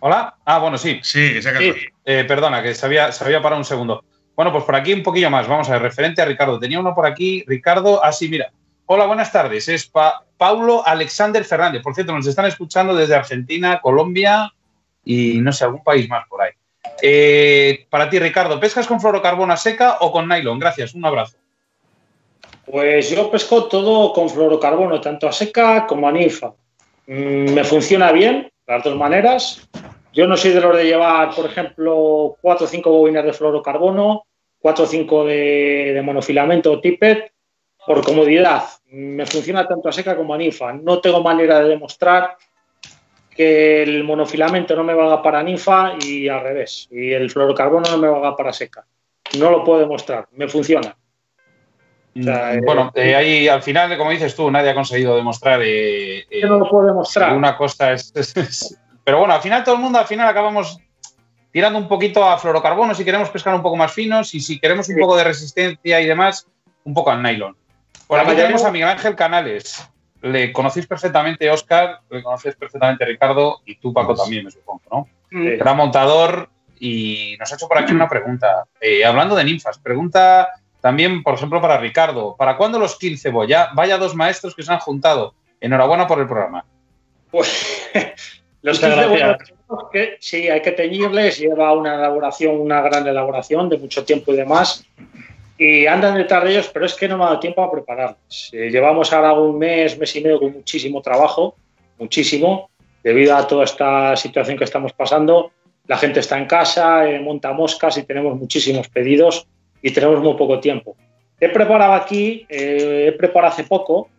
¿Hola? Ah, bueno, sí. Sí, se ha sí. Eh, perdona, que se había, se había parado un segundo. Bueno, pues por aquí un poquillo más. Vamos a ver, referente a Ricardo. Tenía uno por aquí. Ricardo, así, mira. Hola, buenas tardes. Es Paulo Alexander Fernández. Por cierto, nos están escuchando desde Argentina, Colombia y no sé, algún país más por ahí. Eh, para ti, Ricardo, ¿pescas con fluorocarbono a seca o con nylon? Gracias, un abrazo. Pues yo pesco todo con fluorocarbono, tanto a seca como a ninfa. Mm, me funciona bien, de las dos maneras. Yo no soy de los de llevar, por ejemplo, cuatro o cinco bobinas de fluorocarbono, cuatro o cinco de, de monofilamento o tippet, por comodidad. Me funciona tanto a seca como a ninfa. No tengo manera de demostrar que el monofilamento no me valga para ninfa y al revés. Y el fluorocarbono no me valga para seca. No lo puedo demostrar. Me funciona. O sea, mm, bueno, eh, ahí al final, como dices tú, nadie ha conseguido demostrar. Eh, yo no lo puedo demostrar. Una cosa es, Pero bueno, al final todo el mundo, al final acabamos tirando un poquito a fluorocarbono si queremos pescar un poco más finos y si queremos un poco de resistencia y demás, un poco al nylon. Por aquí tenemos a Miguel Ángel Canales. Le conocéis perfectamente, Oscar, le conocéis perfectamente, Ricardo, y tú, Paco, también, me supongo, ¿no? Era montador y nos ha hecho por aquí una pregunta. Eh, hablando de ninfas, pregunta también, por ejemplo, para Ricardo. ¿Para cuándo los 15 cebolla? Vaya dos maestros que se han juntado. Enhorabuena por el programa. Pues los 15 que sí, hay que teñirles, lleva una elaboración, una gran elaboración de mucho tiempo y demás. Y andan detrás de ellos, pero es que no me ha dado tiempo a prepararlos. Eh, llevamos ahora un mes, mes y medio con muchísimo trabajo, muchísimo, debido a toda esta situación que estamos pasando. La gente está en casa, eh, monta moscas y tenemos muchísimos pedidos y tenemos muy poco tiempo. He preparado aquí, eh, he preparado hace poco,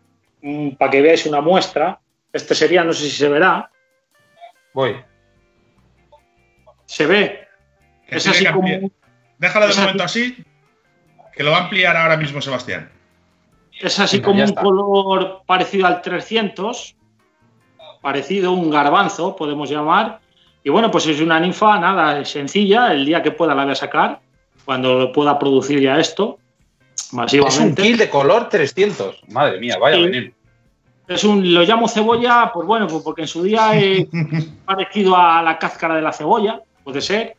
mm, para que veáis una muestra. Este sería, no sé si se verá. Voy. Se ve. Es así como... Déjalo de momento así, que lo va a ampliar ahora mismo Sebastián. Es así como un color parecido al 300, parecido a un garbanzo, podemos llamar. Y bueno, pues es una ninfa, nada, sencilla, el día que pueda la voy a sacar cuando pueda producir ya esto, masivamente. Es un kill de color 300. Madre mía, vaya a venir. Es un, lo llamo cebolla, pues bueno, pues porque en su día he parecido a la cáscara de la cebolla, puede ser.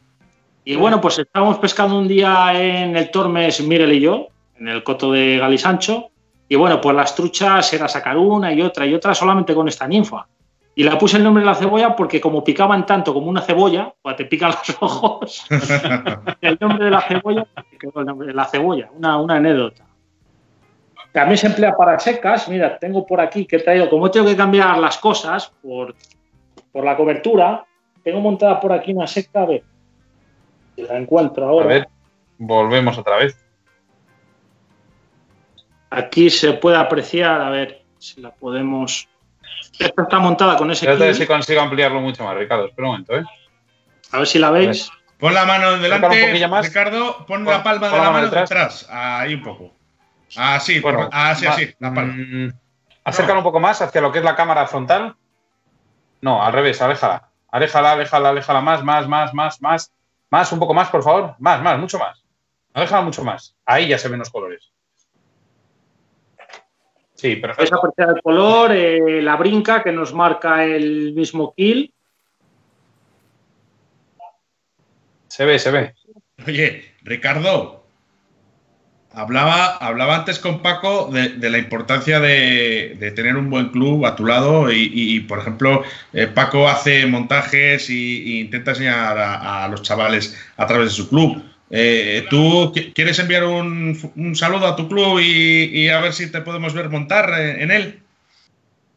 Y bueno, pues estábamos pescando un día en el Tormes Mirel y yo, en el coto de Galisancho. Y bueno, pues las truchas era sacar una y otra y otra solamente con esta ninfa. Y la puse el nombre de la cebolla porque como picaban tanto como una cebolla, pues te pican los ojos, el nombre de la cebolla, el nombre de la cebolla, una, una anécdota. También se emplea para secas. Mira, tengo por aquí que he traído, como tengo que cambiar las cosas por, por la cobertura, tengo montada por aquí una seca, a ver, la encuentro ahora. A ver, volvemos otra vez. Aquí se puede apreciar, a ver si la podemos esta está montada con ese Espérate si consigo ampliarlo mucho más, Ricardo. Espera un momento, ¿eh? A ver si la veis. Pon la mano delante, más. Ricardo, pon, la palma de la, mano detrás. Ahí un poco. Así, bueno, así, así, la palma. Mm, acércalo un poco más hacia lo que es la cámara frontal. No, al revés, aléjala. Aléjala, aléjala, aléjala más, más, más, más, más. Más, un poco más, por favor. Más, más, mucho más. Aléjala mucho más. Ahí ya se ven los colores. Sí, perfecto. a apreciar el color, eh, la brinca que nos marca el mismo kill. Se ve, se ve. Oye, Ricardo, hablaba, hablaba antes con Paco de, la importancia de, tener un buen club a tu lado y, por ejemplo, eh, Paco hace montajes e intenta enseñar a, los chavales a través de su club. Eh, ¿Tú quieres enviar un, saludo a tu club y, a ver si te podemos ver montar en él?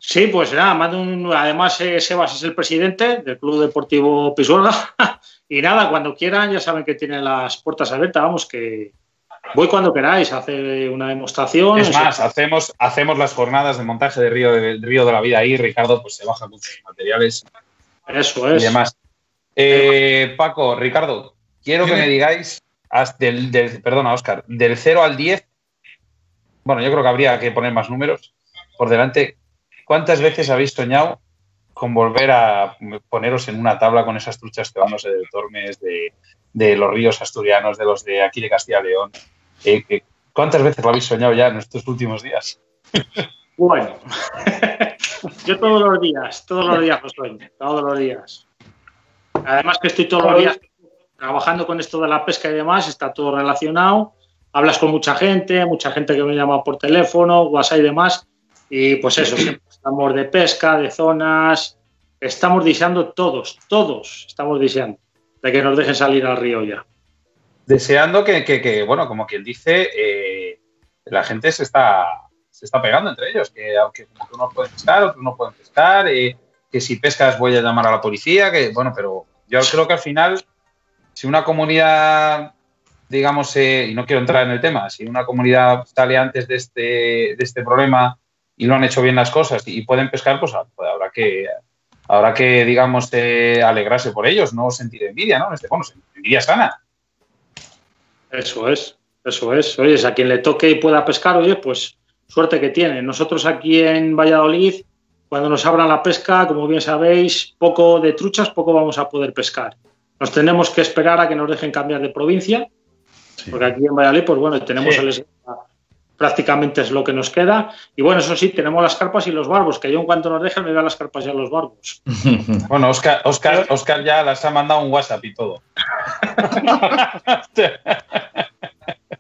Sí, pues nada, mando además eh, Sebas es el presidente del Club Deportivo Pisuerga y nada, cuando quieran ya saben que tienen las puertas abiertas, vamos, que voy cuando queráis a hacer una demostración. Es más, hacemos, hacemos las jornadas de montaje de Río, de, Río de la Vida ahí, Ricardo pues se baja muchos materiales. Eso es. Y demás. Eh, Paco, Ricardo, Quiero que me digáis, del, del, perdona, Oscar, del 0 al 10, bueno, yo creo que habría que poner más números por delante. ¿Cuántas veces habéis soñado con volver a poneros en una tabla con esas truchas que vamos de Tormes, de, de, los ríos asturianos, de los de aquí de Castilla y León? Eh, ¿Cuántas veces lo habéis soñado ya en estos últimos días? Bueno, yo todos los días, todos los días lo soy, todos los días. Además que estoy todos los días trabajando con esto de la pesca y demás, está todo relacionado. Hablas con mucha gente, mucha gente que me llama por teléfono, WhatsApp y demás. Y pues eso, estamos de pesca, de zonas, estamos deseando todos, todos estamos deseando de que nos dejen salir al río ya. Deseando que, bueno, como quien dice, eh, la gente se está, se está pegando entre ellos, que aunque unos pueden pescar, otros no pueden pescar, eh, que si pescas voy a llamar a la policía, que bueno, pero yo creo que al final, si una comunidad, digamos, eh, y no quiero entrar en el tema, si una comunidad sale antes de este, de este problema y lo han hecho bien las cosas y pueden pescar, pues, pues habrá que habrá que, digamos, eh, alegrarse por ellos, no sentir envidia, ¿no? Este, bueno, envidia sana. Eso es, eso es. Oye, a quien le toque y pueda pescar, oye, pues suerte que tiene. Nosotros aquí en Valladolid, cuando nos abran la pesca, como bien sabéis, poco de truchas, poco vamos a poder pescar. Nos tenemos que esperar a que nos dejen cambiar de provincia, porque aquí en Valladolid, pues bueno, tenemos el prácticamente es lo que nos queda. Y bueno, eso sí, tenemos las carpas y los barbos, que yo en cuanto nos dejen me da las carpas y a los barbos. Bueno, Oscar, Oscar, Oscar ya las ha mandado un WhatsApp y todo.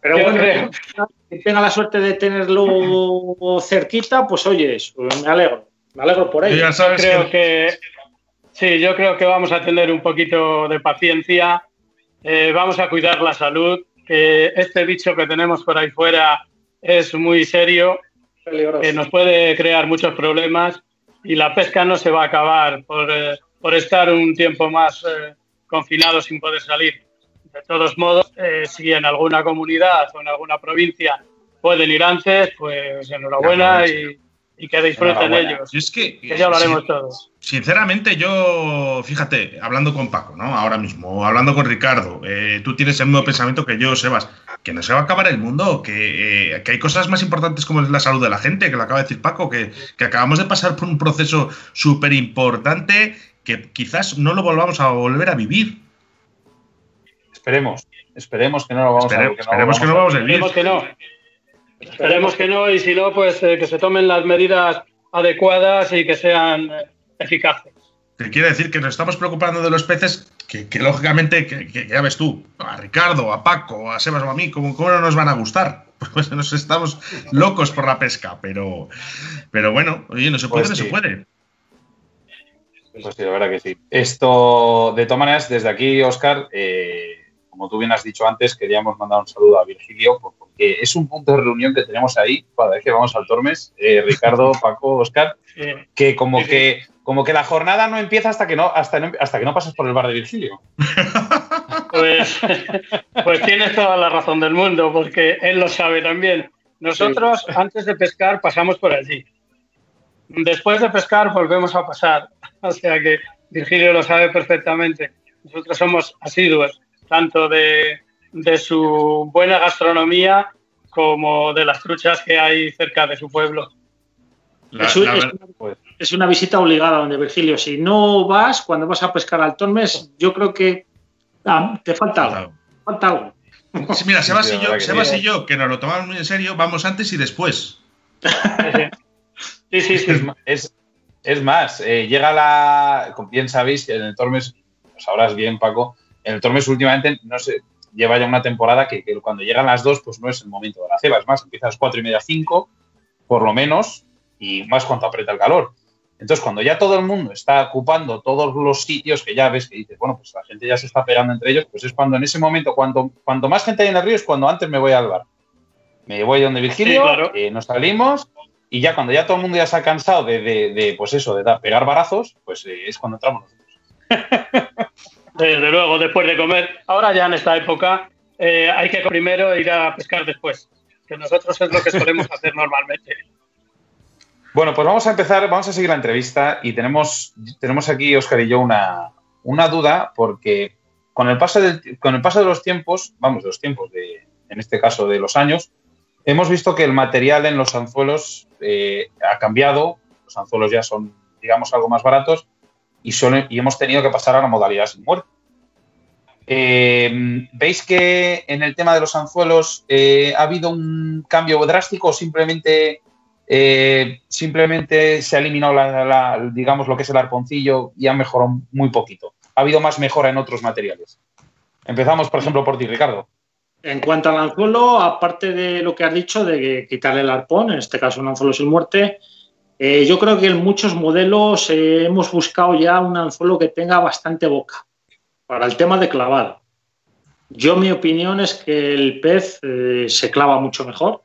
Pero bueno, que tenga la suerte de tenerlo cerquita, pues oye, me alegro, me alegro por ello. Ya sabes creo que... sí, yo creo que vamos a tener un poquito de paciencia, eh, vamos a cuidar la salud, que este bicho que tenemos por ahí fuera es muy serio, que nos puede crear muchos problemas y la pesca no se va a acabar por, eh, estar un tiempo más eh, confinado sin poder salir. De todos modos, eh, si en alguna comunidad o en alguna provincia pueden ir antes, pues enhorabuena y, y que disfruten ellos. es que, ya lo haremos todos. Sinceramente, yo, fíjate, hablando con Paco, ¿no? Ahora mismo, hablando con Ricardo, eh, tú tienes el mismo pensamiento que yo, Sebas, que no se va a acabar el mundo, que, eh, que, hay cosas más importantes como es la salud de la gente, que lo acaba de decir Paco, que, que acabamos de pasar por un proceso súper importante que quizás no lo volvamos a volver a vivir. Esperemos, esperemos que no lo vamos a, vivir. Esperemos que no lo vamos a vivir. Esperemos que no. Esperemos que no, y si no, pues eh, que se tomen las medidas adecuadas y que sean eficaces. Que quiere decir que nos estamos preocupando de los peces, que, lógicamente, que, ya ves tú, a Ricardo, a Paco, a Sebas o a mí, ¿cómo, no nos van a gustar? Pues nos estamos locos por la pesca, pero, pero bueno, oye, no se puede, pues no se puede. Pues sí, la verdad que sí. Esto, de todas maneras, desde aquí, Oscar, eh, como tú bien has dicho antes, queríamos mandar un saludo a Virgilio, porque es un punto de reunión que tenemos ahí, cada vez que vamos al Tormes, eh, Ricardo, Paco, Oscar, que como que como que la jornada no empieza hasta que no, hasta, hasta que no pasas por el bar de Virgilio. Pues, pues tienes toda la razón del mundo, porque él lo sabe también. Nosotros, antes de pescar, pasamos por allí. Después de pescar, volvemos a pasar. O sea que Virgilio lo sabe perfectamente. Nosotros somos asiduos tanto de, su buena gastronomía como de las truchas que hay cerca de su pueblo. Es, una, visita obligada donde Virgilio. Si no vas, cuando vas a pescar al Tormes, yo creo que ah, te falta algo. Falta algo. mira, Sebas, y yo, Sebas y yo, que nos lo tomamos muy en serio, vamos antes y después. Sí, sí, sí. Es, más, eh, llega la. Bien sabéis que en el Tormes, lo sabrás bien, Paco, en el Tormes últimamente no sé, lleva ya una temporada que, cuando llegan las dos, pues no es el momento de la ceba. Es más, empieza a las cuatro y media, cinco, por lo menos, y más cuando aprieta el calor. Entonces, cuando ya todo el mundo está ocupando todos los sitios que ya ves que dices, bueno, pues la gente ya se está pegando entre ellos, pues es cuando en ese momento, cuando, cuanto más gente hay en el río, es cuando antes me voy al bar. Me voy donde Virgilio, eh, nos salimos, y ya cuando ya todo el mundo ya se ha cansado de, pues eso, de pegar barazos, pues eh, es cuando entramos nosotros. Desde luego, después de comer. Ahora ya en esta época eh, hay que primero ir a pescar después, que nosotros es lo que solemos hacer normalmente. Bueno, pues vamos a empezar, vamos a seguir la entrevista y tenemos, tenemos aquí, Oscar y yo, una, una duda, porque con el, paso del, con el paso de los tiempos, vamos, de los tiempos, de, en este caso de los años, hemos visto que el material en los anzuelos eh, ha cambiado, los anzuelos ya son, digamos, algo más baratos y, y hemos tenido que pasar a la modalidad sin muerte. Eh, ¿Veis que en el tema de los anzuelos eh, ha habido un cambio drástico o simplemente eh, simplemente se ha eliminado la, digamos lo que es el arponcillo y ha mejorado muy poquito. Ha habido más mejora en otros materiales. Empezamos, por ejemplo, por ti, Ricardo. En cuanto al anzuelo, aparte de lo que has dicho de quitarle el arpón, en este caso un anzuelo sin muerte, eh, yo creo que en muchos modelos eh, hemos buscado ya un anzuelo que tenga bastante boca para el tema de clavado. Yo mi opinión es que el pez se clava mucho mejor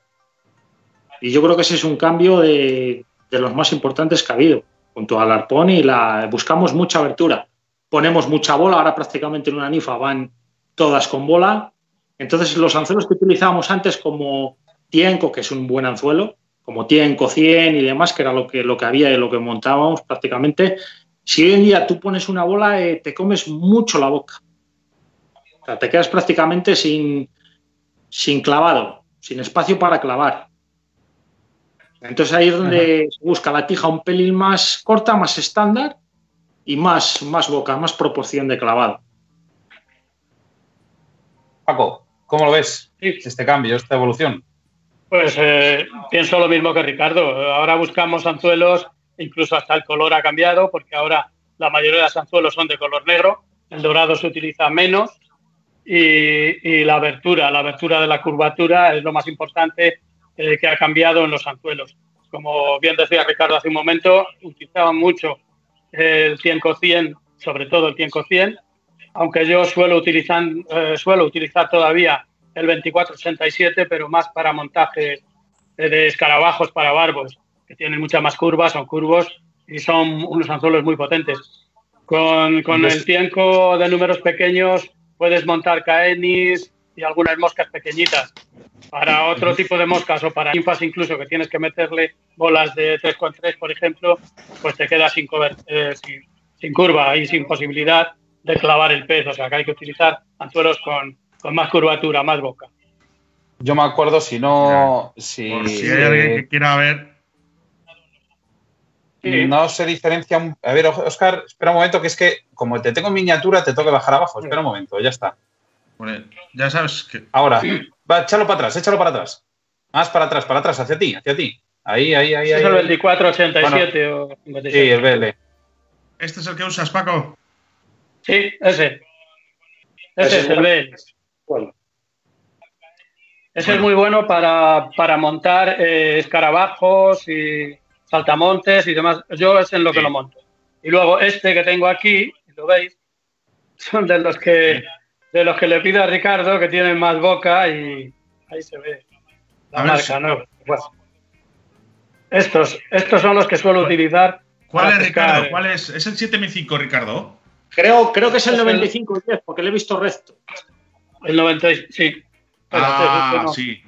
y yo creo que ese es un cambio de, de, los más importantes que ha habido junto al arpón y la buscamos mucha abertura. Ponemos mucha bola, ahora prácticamente en una nifa van todas con bola. Entonces los anzuelos que utilizábamos antes como tienco, que es un buen anzuelo, como Tienco 100 y demás, que era lo que, lo que había y lo que montábamos prácticamente. Si hoy en día tú pones una bola, eh, te comes mucho la boca. O sea, te quedas prácticamente sin, sin clavado, sin espacio para clavar. Entonces ahí es donde se busca la tija un pelín más corta, más estándar y más, más boca, más proporción de clavado. Paco, ¿cómo lo ves este cambio, esta evolución? Pues eh, pienso lo mismo que Ricardo. Ahora buscamos anzuelos, incluso hasta el color ha cambiado, porque ahora la mayoría de los anzuelos son de color negro, el dorado se utiliza menos y, la abertura, la abertura de la curvatura es lo más importante eh, que ha cambiado en los anzuelos. Como bien decía Ricardo hace un momento, utilizaban mucho el 100 sobre todo el 100 aunque yo suelo utilizar, eh, suelo utilizar todavía el 2487, pero más para montaje de escarabajos para barbos, que tienen muchas más curvas, son curvos y son unos anzuelos muy potentes. Con, con el tiempo de números pequeños puedes montar caenis y algunas moscas pequeñitas. Para otro tipo de moscas o para infas incluso que tienes que meterle bolas de 3,3, por ejemplo, pues te quedas sin, eh, sin, sin curva y sin posibilidad de clavar el pez. O sea que hay que utilizar anzuelos con, con más curvatura, más boca. Yo me acuerdo, si no. Si, Por si hay alguien que quiera ver. No se diferencia. A ver, Oscar, espera un momento, que es que como te tengo en miniatura, te tengo que bajar abajo. Espera un momento, ya está. Bueno, ya sabes que. Ahora, va, échalo para atrás, échalo para atrás. Más para atrás, para atrás, hacia ti, hacia ti. Ahí, ahí, ahí. ¿Es el 2487 o 57? Sí, el BL. ¿Este es el que usas, Paco? Sí, ese. Ese es el BL. Bueno. Ese es muy bueno para, para montar eh, escarabajos y saltamontes y demás. Yo es en lo que lo monto. Y luego este que tengo aquí, lo veis, son de los que de los que le pido a Ricardo que tienen más boca y ahí se ve la marca, ¿no? estos, estos son los que suelo utilizar. ¿Cuál es, Ricardo? ¿Cuál es? ¿Es el 7005, Ricardo? Creo, creo que es el 9510, porque lo he visto recto. El 96, sí. Ah, sí.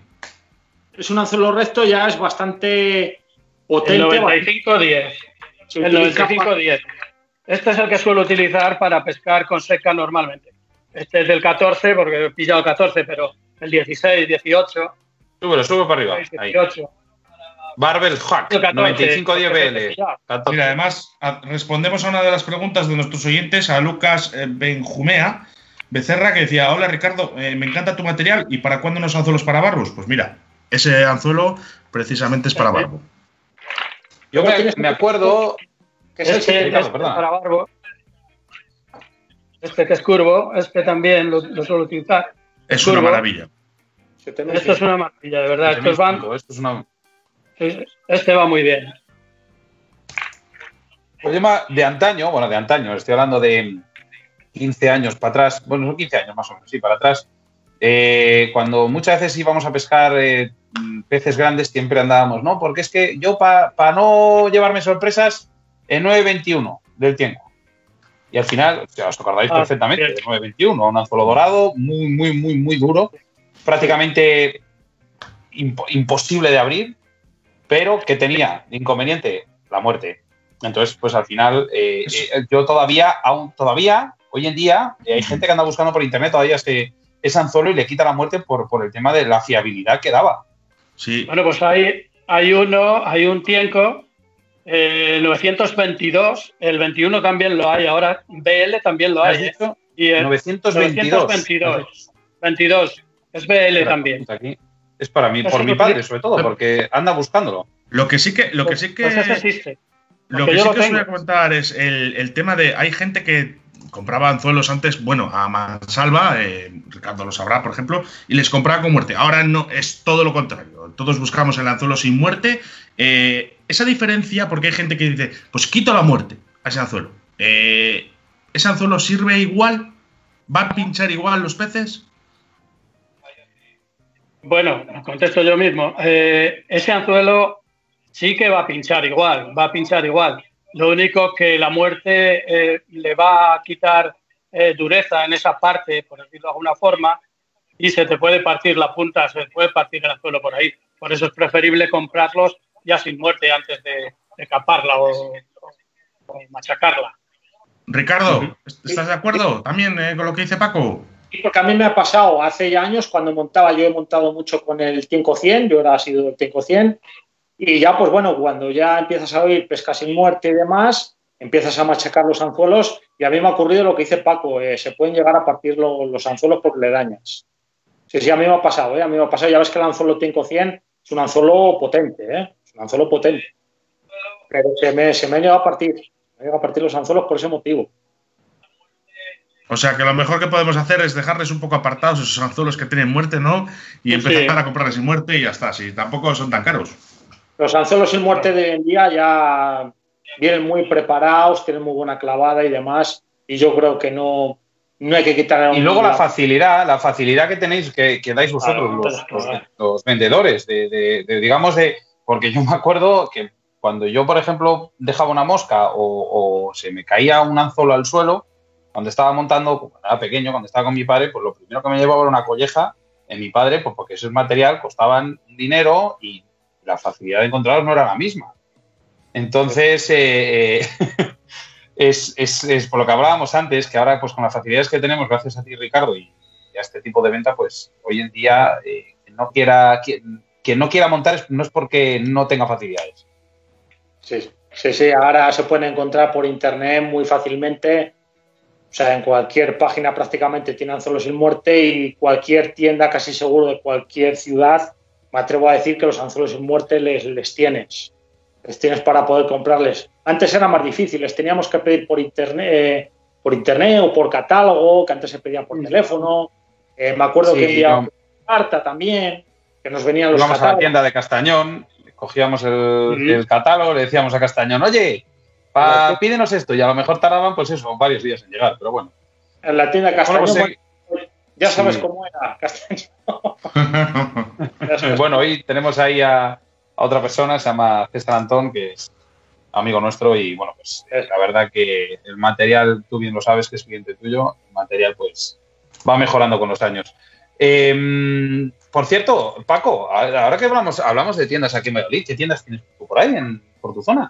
Es un anzuelo recto, ya es bastante potente. El 95-10. El 95-10. Este es el que suelo utilizar para pescar con seca normalmente. Este es del 14, porque he pillado 14, pero el 16, 18. Súbelo, sube para arriba. 18. Barbel Hack, 95-10 BL. Mira, además, respondemos a una de las preguntas de nuestros oyentes, a Lucas eh, Benjumea, Becerra que decía, hola Ricardo, eh, me encanta tu material, ¿y para cuándo unos anzuelos para barbos? Pues mira, ese anzuelo precisamente es para barbo. Yo me, acuerdo que es este, el este para barbo. Este que es curvo, este también lo, suelo utilizar. Es una maravilla. Esto es una maravilla, de verdad. Estos van, esto es una... Este va muy bien. El de antaño, bueno, de antaño, estoy hablando de 15 años para atrás, bueno, son 15 años más o menos, sí, para atrás, eh, cuando muchas veces íbamos a pescar eh, peces grandes, siempre andábamos, ¿no? Porque es que yo, para no llevarme sorpresas, en 9.21 del tiempo. Y al final, os acordáis ah, perfectamente, de 9.21, un anzuelo dorado, muy, muy, muy, muy duro, prácticamente imposible de abrir, pero que tenía inconveniente la muerte. Entonces, pues al final, eh, yo todavía, aún todavía, hoy en día eh, hay gente que anda buscando por internet todavía ese, ese anzuelo y le quita la muerte por, por el tema de la fiabilidad que daba. Sí. Bueno, pues hay, hay uno, hay un tiempo, el 922, el 21 también lo hay, ahora BL también lo hay. ¿eh? Y el 922. 922. 22. Es BL también. es para mí, por mi padre, sobre todo, porque anda buscándolo. Lo que sí que, lo que sí que, Pues existe. lo que yo sí lo que os voy a comentar es el, el tema de, hay gente que compraba anzuelos antes, bueno, a mansalva, eh, Ricardo lo sabrá, por ejemplo, y les compraba con muerte. Ahora no, es todo lo contrario. Todos buscamos el anzuelo sin muerte. Eh, esa diferencia, porque hay gente que dice, pues quito la muerte a ese anzuelo. Eh, ¿Ese anzuelo sirve igual? ¿Va a pinchar igual los peces? Bueno, contesto yo mismo. Eh, ese anzuelo sí que va a pinchar igual, va a pinchar igual. Lo único que la muerte eh, le va a quitar dureza en esa parte, por decirlo de alguna forma, y se te puede partir la punta, se te puede partir el anzuelo por ahí. Por eso es preferible comprarlos ya sin muerte antes de, de caparla o, o machacarla. Ricardo, ¿estás de acuerdo también eh, con lo que dice Paco? Sí, porque a mí me ha pasado hace ya años cuando montaba, yo he montado mucho con el Tienco 100, yo ahora he sido el Tienco 100, y ya pues bueno, cuando ya empiezas a oír pesca sin muerte y demás, empiezas a machacar los anzuelos y a mí me ha ocurrido lo que dice Paco, eh, se pueden llegar a partir lo- los anzuelos porque le dañas. Sí, sí, a mí me ha pasado, ¿eh? a mí me ha pasado, ya ves que el anzuelo Tienco 100 es un anzuelo potente, ¿eh? Anzuelo potente, pero se me, se me han llegado a partir, me han llegado a partir los anzuelos por ese motivo. O sea que lo mejor que podemos hacer es dejarles un poco apartados esos anzuelos que tienen muerte, ¿no? Y Sí. empezar a comprarles sin muerte y ya está. Si tampoco son tan caros. Los anzuelos sin muerte de hoy en día ya vienen muy preparados, tienen muy buena clavada y demás, y yo creo que no, no hay que quitar Y luego la facilidad, la facilidad que tenéis, que, que dais vosotros, Claro, los, los- los vendedores, de, de- de, digamos, de. Porque yo me acuerdo que cuando yo, por ejemplo, dejaba una mosca o, se me caía un anzuelo al suelo, cuando estaba montando, cuando era pequeño, cuando estaba con mi padre, pues lo primero que me llevaba era una colleja en mi padre, pues porque ese material costaban dinero y la facilidad de encontrarlos no era la misma. Entonces, eh, eh, es, es- es por lo que hablábamos antes, que ahora, pues con las facilidades que tenemos, gracias a ti, Ricardo, y, a este tipo de venta, pues hoy en día, eh, no quiera, quien no quiera montar es- no es porque no tenga facilidades. Sí, sí, sí, ahora se pueden encontrar por internet muy fácilmente. O sea, en cualquier página prácticamente tiene anzuelos sin muerte y cualquier tienda, casi seguro de cualquier ciudad, me atrevo a decir que los anzuelos sin muerte les, les tienes. Les tienes para poder comprarles. Antes era más difícil, les teníamos que pedir por internet, eh, por internet o por catálogo, que antes se pedían por teléfono. Eh, me acuerdo Sí, que enviaban no. carta también, que nos venían los Íbamos a la tienda de Castañón, cogíamos el, catálogo, le decíamos a Castañón, oye, pa- pídenos esto, y a lo mejor tardaban, pues eso, varios días en llegar, pero bueno. En la tienda Bueno, Castañón, pues, eh, ya sabes sí. cómo era Castañón. Bueno, hoy tenemos ahí a, a otra persona, se llama César Antón, que es amigo nuestro y bueno, pues la verdad que el material, tú bien lo sabes, que es cliente tuyo, el material pues va mejorando con los años. Eh, por cierto, Paco, ahora que hablamos, hablamos de tiendas aquí en Valladolid, ¿qué tiendas tienes tú por ahí, en, por tu zona?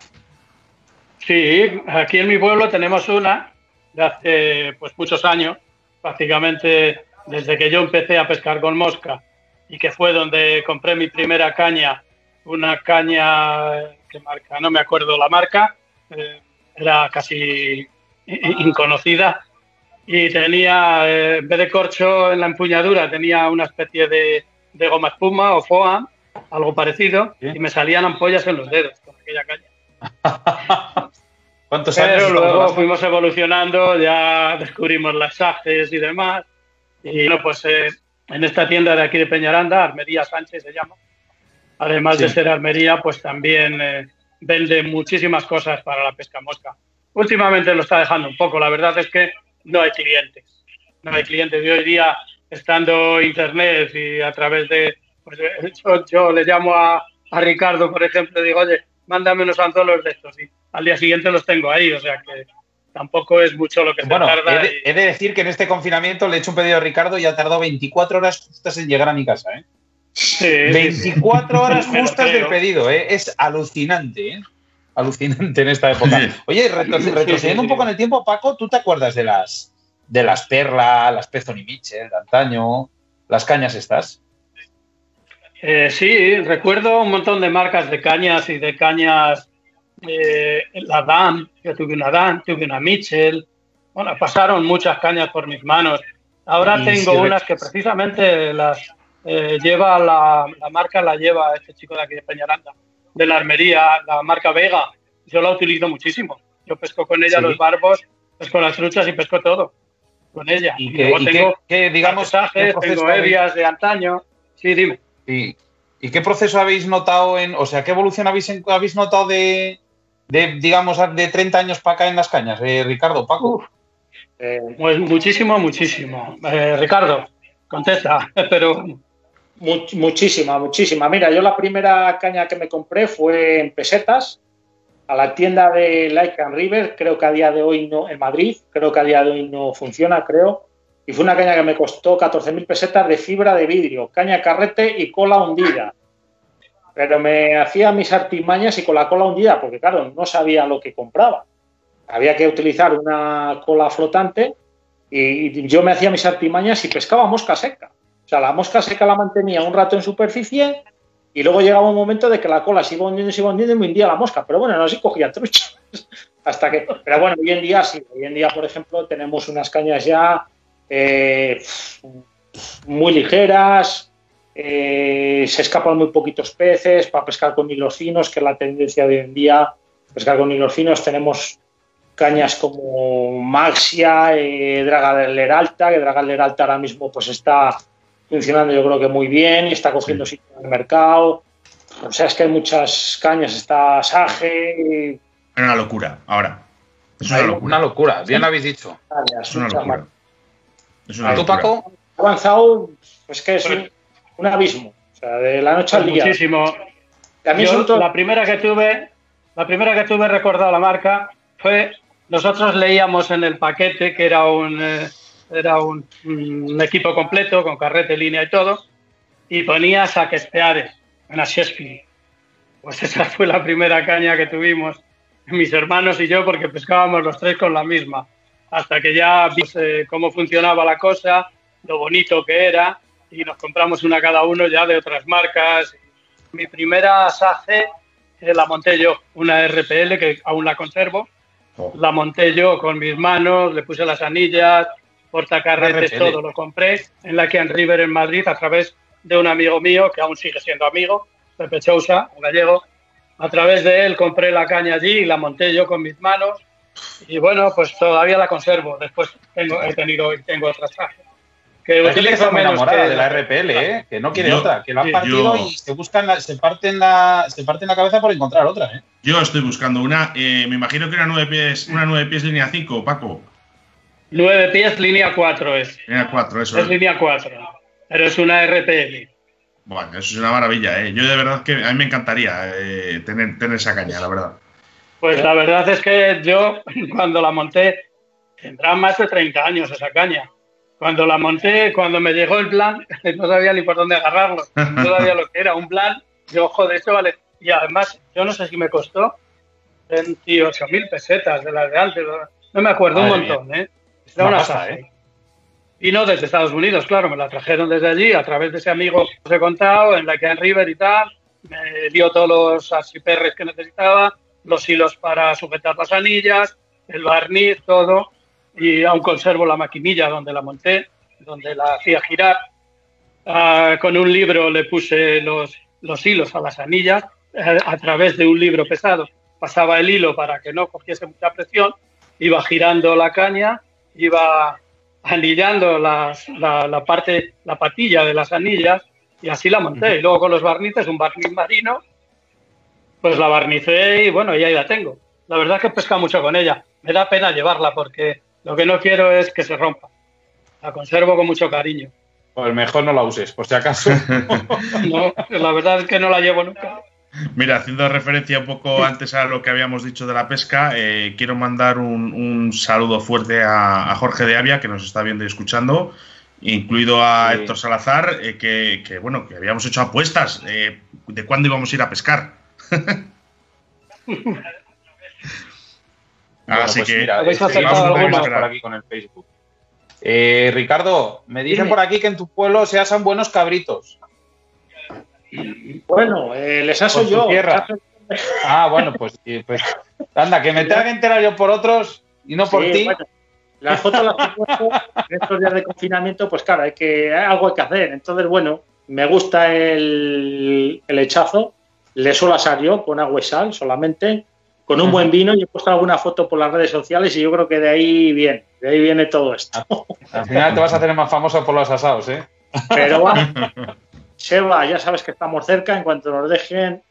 Sí, aquí en mi pueblo tenemos una de hace pues muchos años, prácticamente desde que yo empecé a pescar con mosca y que fue donde compré mi primera caña, una caña que marca, no me acuerdo la marca, eh, era casi inconocida y tenía, eh, en vez de corcho en la empuñadura, tenía una especie de, de goma espuma o foam, algo parecido, Sí. y me salían ampollas en los dedos con aquella caña. ¿Cuántos años? Pero estamos luego hablando? fuimos evolucionando, ya descubrimos las sajes y demás. Y bueno, pues eh, en esta tienda de aquí de Peñaranda, Armería Sánchez se llama, además Sí. de ser armería, pues también eh, vende muchísimas cosas para la pesca mosca. Últimamente lo está dejando un poco, la verdad es que no hay clientes. No hay clientes. Y hoy día, estando internet y a través de. Pues, eh, yo, yo le llamo a, a Ricardo, por ejemplo, y digo, oye, mándame unos anzuelos de estos. Y al día siguiente los tengo ahí, o sea que tampoco es mucho lo que se Bueno, tarda. he de, y- he de decir que en este confinamiento le he hecho un pedido a Ricardo y ha tardado 24 horas justas en llegar a mi casa. ¿eh? Sí, sí, sí. 24 horas justas del pedido, ¿eh? es alucinante, ¿eh? Alucinante en esta época. Oye, retrocediendo un poco en el tiempo, Paco, ¿tú te acuerdas de las de las Perla, las Pezón y Mitchell de antaño, las cañas estas? Eh, sí, recuerdo un montón de marcas de cañas y de cañas. eh, la Dan, yo tuve una Dan, tuve una Mitchell. Bueno, pasaron muchas cañas por mis manos. Ahora Y tengo si unas que precisamente las eh, lleva la, la marca, la lleva este chico de aquí de Peñaranda. De la armería, la marca Vega. Yo la utilizo muchísimo. Yo pesco con ella Sí. los barbos, pesco las truchas y pesco todo con ella. Y Y, que- luego y que- tengo que, digamos, ¿qué tengo hebias de antaño. Sí, dime. Sí. ¿Y qué proceso habéis notado en, o sea, qué evolución habéis, habéis notado de, de, digamos, de 30 años para acá en las cañas, eh, Ricardo, Paco? Eh, pues muchísimo, muchísimo. Eh, Ricardo, contesta, pero Much- muchísima, muchísima. Mira, yo la primera caña que me compré fue en pesetas, a la tienda de Like and River, creo que a día de hoy no, en Madrid, creo que a día de hoy no funciona, creo. Y fue una caña que me costó 14.000 pesetas de fibra de vidrio, caña carrete y cola hundida. Pero me hacía mis artimañas y con la cola hundida, porque claro, no sabía lo que compraba. Había que utilizar una cola flotante y yo me hacía mis artimañas y pescaba mosca seca. O sea, la mosca seca la mantenía un rato en superficie y luego llegaba un momento de que la cola se iba hundiendo, se iba hundiendo y me hundía la mosca. Pero bueno, no así cogía truchas. Hasta que. Pero bueno, hoy en día sí. Hoy en día, por ejemplo, tenemos unas cañas ya eh, muy ligeras. eh, se escapan muy poquitos peces para pescar con hilos finos, que es la tendencia de hoy en día. Pescar con hilos finos tenemos cañas como Maxia, eh, Dragaler Alta, que Dragaler Alta ahora mismo pues está funcionando yo creo que muy bien y está cogiendo sitio en el mercado. O sea, es que hay muchas cañas, está Sage, Es una locura, ahora. Es una locura. Una locura, bien lo habéis dicho. cañas, Es una locura. Es una ¿Tú, locura. Paco? Ha avanzado, pues que es un, un abismo, o sea, de la noche al día. muchísimo. Y a mí Yo, sobre todo- la primera que tuve, la primera que tuve recordado la marca fue nosotros leíamos en el paquete que era un eh, era un, un equipo completo con carrete, línea y todo y ponía saquesteares en Shakespeare. Pues esa fue la primera caña que tuvimos mis hermanos y yo porque pescábamos los tres con la misma hasta que ya vimos eh, cómo funcionaba la cosa, lo bonito que era y nos compramos una cada uno ya de otras marcas. Mi primera SACE eh, la monté yo, una RPL que aún la conservo. Oh. La monté yo con mis manos, le puse las anillas, portacarretes, todo lo compré en la Kian River en Madrid a través de un amigo mío que aún sigue siendo amigo, Pepe Chousa, un gallego. A través de él compré la caña allí y la monté yo con mis manos. Y bueno, pues todavía la conservo. Después tengo, he tenido y tengo otras trajes. Que que muy menos enamorada que de la RPL, ¿eh? que no quiere Yo- otra, que la han partido yo- y se buscan la- se parten la, se parten la cabeza por encontrar otra, ¿eh? Yo estoy buscando una, eh, me imagino que una 9 pies, una 9 pies línea 5, Paco. Nueve pies, línea 4 es. Línea 4, eso Es es. línea 4. Pero es una RPL. Bueno, eso es una maravilla, ¿eh? Yo de verdad que a mí me encantaría eh, tener, tener esa caña, la verdad. Pues la verdad es que yo, cuando la monté, tendrá más de 30 años esa caña. Cuando la monté, cuando me llegó el plan, no sabía ni por dónde agarrarlo. No sabía lo que era. Un plan, yo, joder, esto vale. Y además, yo no sé si me costó 28 mil pesetas de las de antes. No me acuerdo, un montón, ¿eh? Era Una pasta. ¿eh? Y no desde Estados Unidos, claro, me la trajeron desde allí a través de ese amigo que os he contado, en la que en River y tal. Me dio todos los archiperres que necesitaba, los hilos para sujetar las anillas, el barniz, todo. Y aún conservo la maquinilla donde la monté, donde la hacía girar. Ah, con un libro le puse los, los hilos a las anillas eh, a través de un libro pesado. Pasaba el hilo para que no cogiese mucha presión, iba girando la caña, iba anillando las- la, la parte, la patilla de las anillas y así la monté. Y luego con los barnices, un barniz marino, pues la barnicé y bueno, y ahí la tengo. La verdad es que pesca mucho con ella. Me da pena llevarla porque lo que no quiero es que se rompa. La conservo con mucho cariño. Pues mejor no la uses, por si acaso. No, la verdad es que no la llevo nunca. Mira, haciendo referencia un poco antes a lo que habíamos dicho de la pesca, eh, quiero mandar un, un saludo fuerte a, a Jorge de Avia, que nos está viendo y escuchando, incluido a Sí. Héctor Salazar, eh, que, que, bueno, que habíamos hecho apuestas eh, de cuándo íbamos a ir a pescar. Bueno, Así pues que mira, por aquí con el Facebook. Eh, Ricardo, me dicen Dime. por aquí que en tu pueblo se asan buenos cabritos. Bueno, eh, les aso yo. tierra. Ah, bueno, pues, sí, pues anda, que me tenga que enterar yo por otros y no por Sí, ti. bueno, las fotos las he puesto en estos días de confinamiento, pues claro, hay que, algo hay que hacer. Entonces, bueno, me gusta el, el hechazo, le suelo asar yo con agua y sal solamente, con un buen vino y he puesto alguna foto por las redes sociales y yo creo que de ahí viene, de ahí viene todo esto. Al final te vas a hacer más famoso por los asados, ¿eh? Pero va, Seba, ya sabes que estamos cerca, en cuanto nos dejen.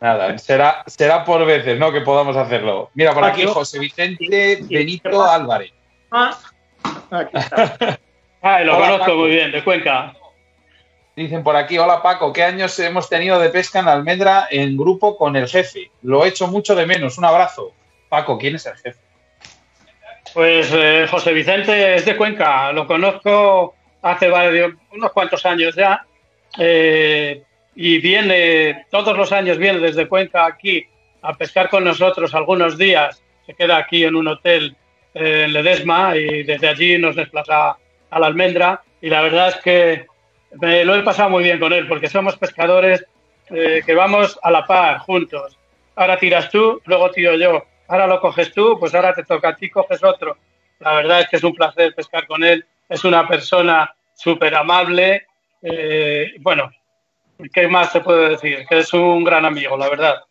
Nada, será, será por veces, ¿no? Que podamos hacerlo. Mira, por aquí José Vicente Benito Álvarez. Ah, aquí está. Ah, lo Hola, conozco Paco. muy bien, de Cuenca. Dicen por aquí, hola Paco, ¿qué años hemos tenido de pesca en Almendra en grupo con el jefe? Lo he hecho mucho de menos, un abrazo. Paco, ¿quién es el jefe? Pues eh, José Vicente es de Cuenca, lo conozco hace varios, unos cuantos años ya. Eh, y viene, todos los años viene desde Cuenca aquí a pescar con nosotros algunos días. Se queda aquí en un hotel eh, en Ledesma y desde allí nos desplaza a la almendra. Y la verdad es que me lo he pasado muy bien con él porque somos pescadores eh, que vamos a la par, juntos. Ahora tiras tú, luego tiro yo. Ahora lo coges tú, pues ahora te toca a ti, coges otro. La verdad es que es un placer pescar con él. Es una persona súper amable. Eh, bueno, ¿qué más te puedo decir? Que es un gran amigo, la verdad.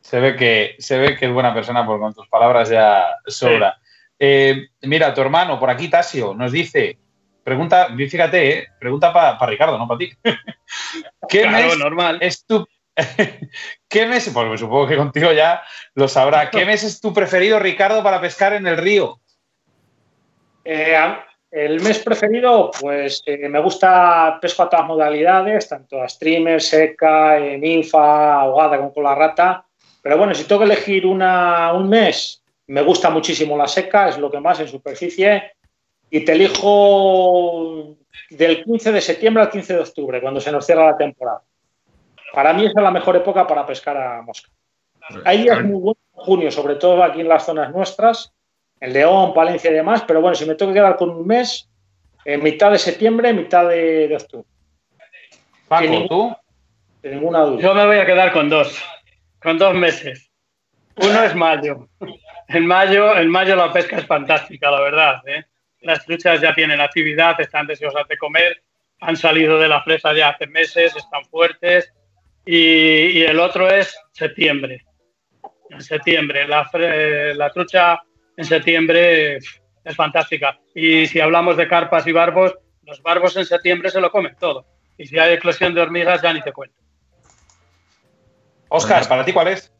Se ve que, se ve que es buena persona, porque con tus palabras ya sobra. Eh, mira, tu hermano, por aquí, Tasio, nos dice, pregunta, fíjate, eh, pregunta para Ricardo, no para ti. ¿Qué Claro, mes normal. es tu... ¿Qué mes? Porque supongo que contigo ya lo sabrá. ¿Qué mes es tu preferido, Ricardo, para pescar en el río? Eh, a- el mes preferido, pues eh, me gusta pesco a todas modalidades, tanto a streamer, seca, eh, ninfa, ahogada como con la rata. Pero bueno, si tengo que elegir una, un mes, me gusta muchísimo la seca, es lo que más en superficie. Y te elijo del 15 de septiembre al 15 de octubre, cuando se nos cierra la temporada. Para mí esa es la mejor época para pescar a mosca. Hay días muy buenos en junio, sobre todo aquí en las zonas nuestras, en León, Palencia y demás, pero bueno, si me tengo que quedar con un mes, en mitad de septiembre, mitad de, de octubre, Paco, ningún- ¿tú? sin ninguna duda. Yo me voy a quedar con dos, con dos meses. Uno es mayo. En mayo, en mayo la pesca es fantástica, la verdad. ¿eh? Las truchas ya tienen actividad, están deseosas de comer, han salido de la presa ya hace meses, están fuertes. Y, y el otro es septiembre. En septiembre, la trucha en septiembre es fantástica. Y si hablamos de carpas y barbos, los barbos en septiembre se lo comen todo. Y si hay eclosión de hormigas, ya ni te cuento. Oscar, ¿para ti cuál es?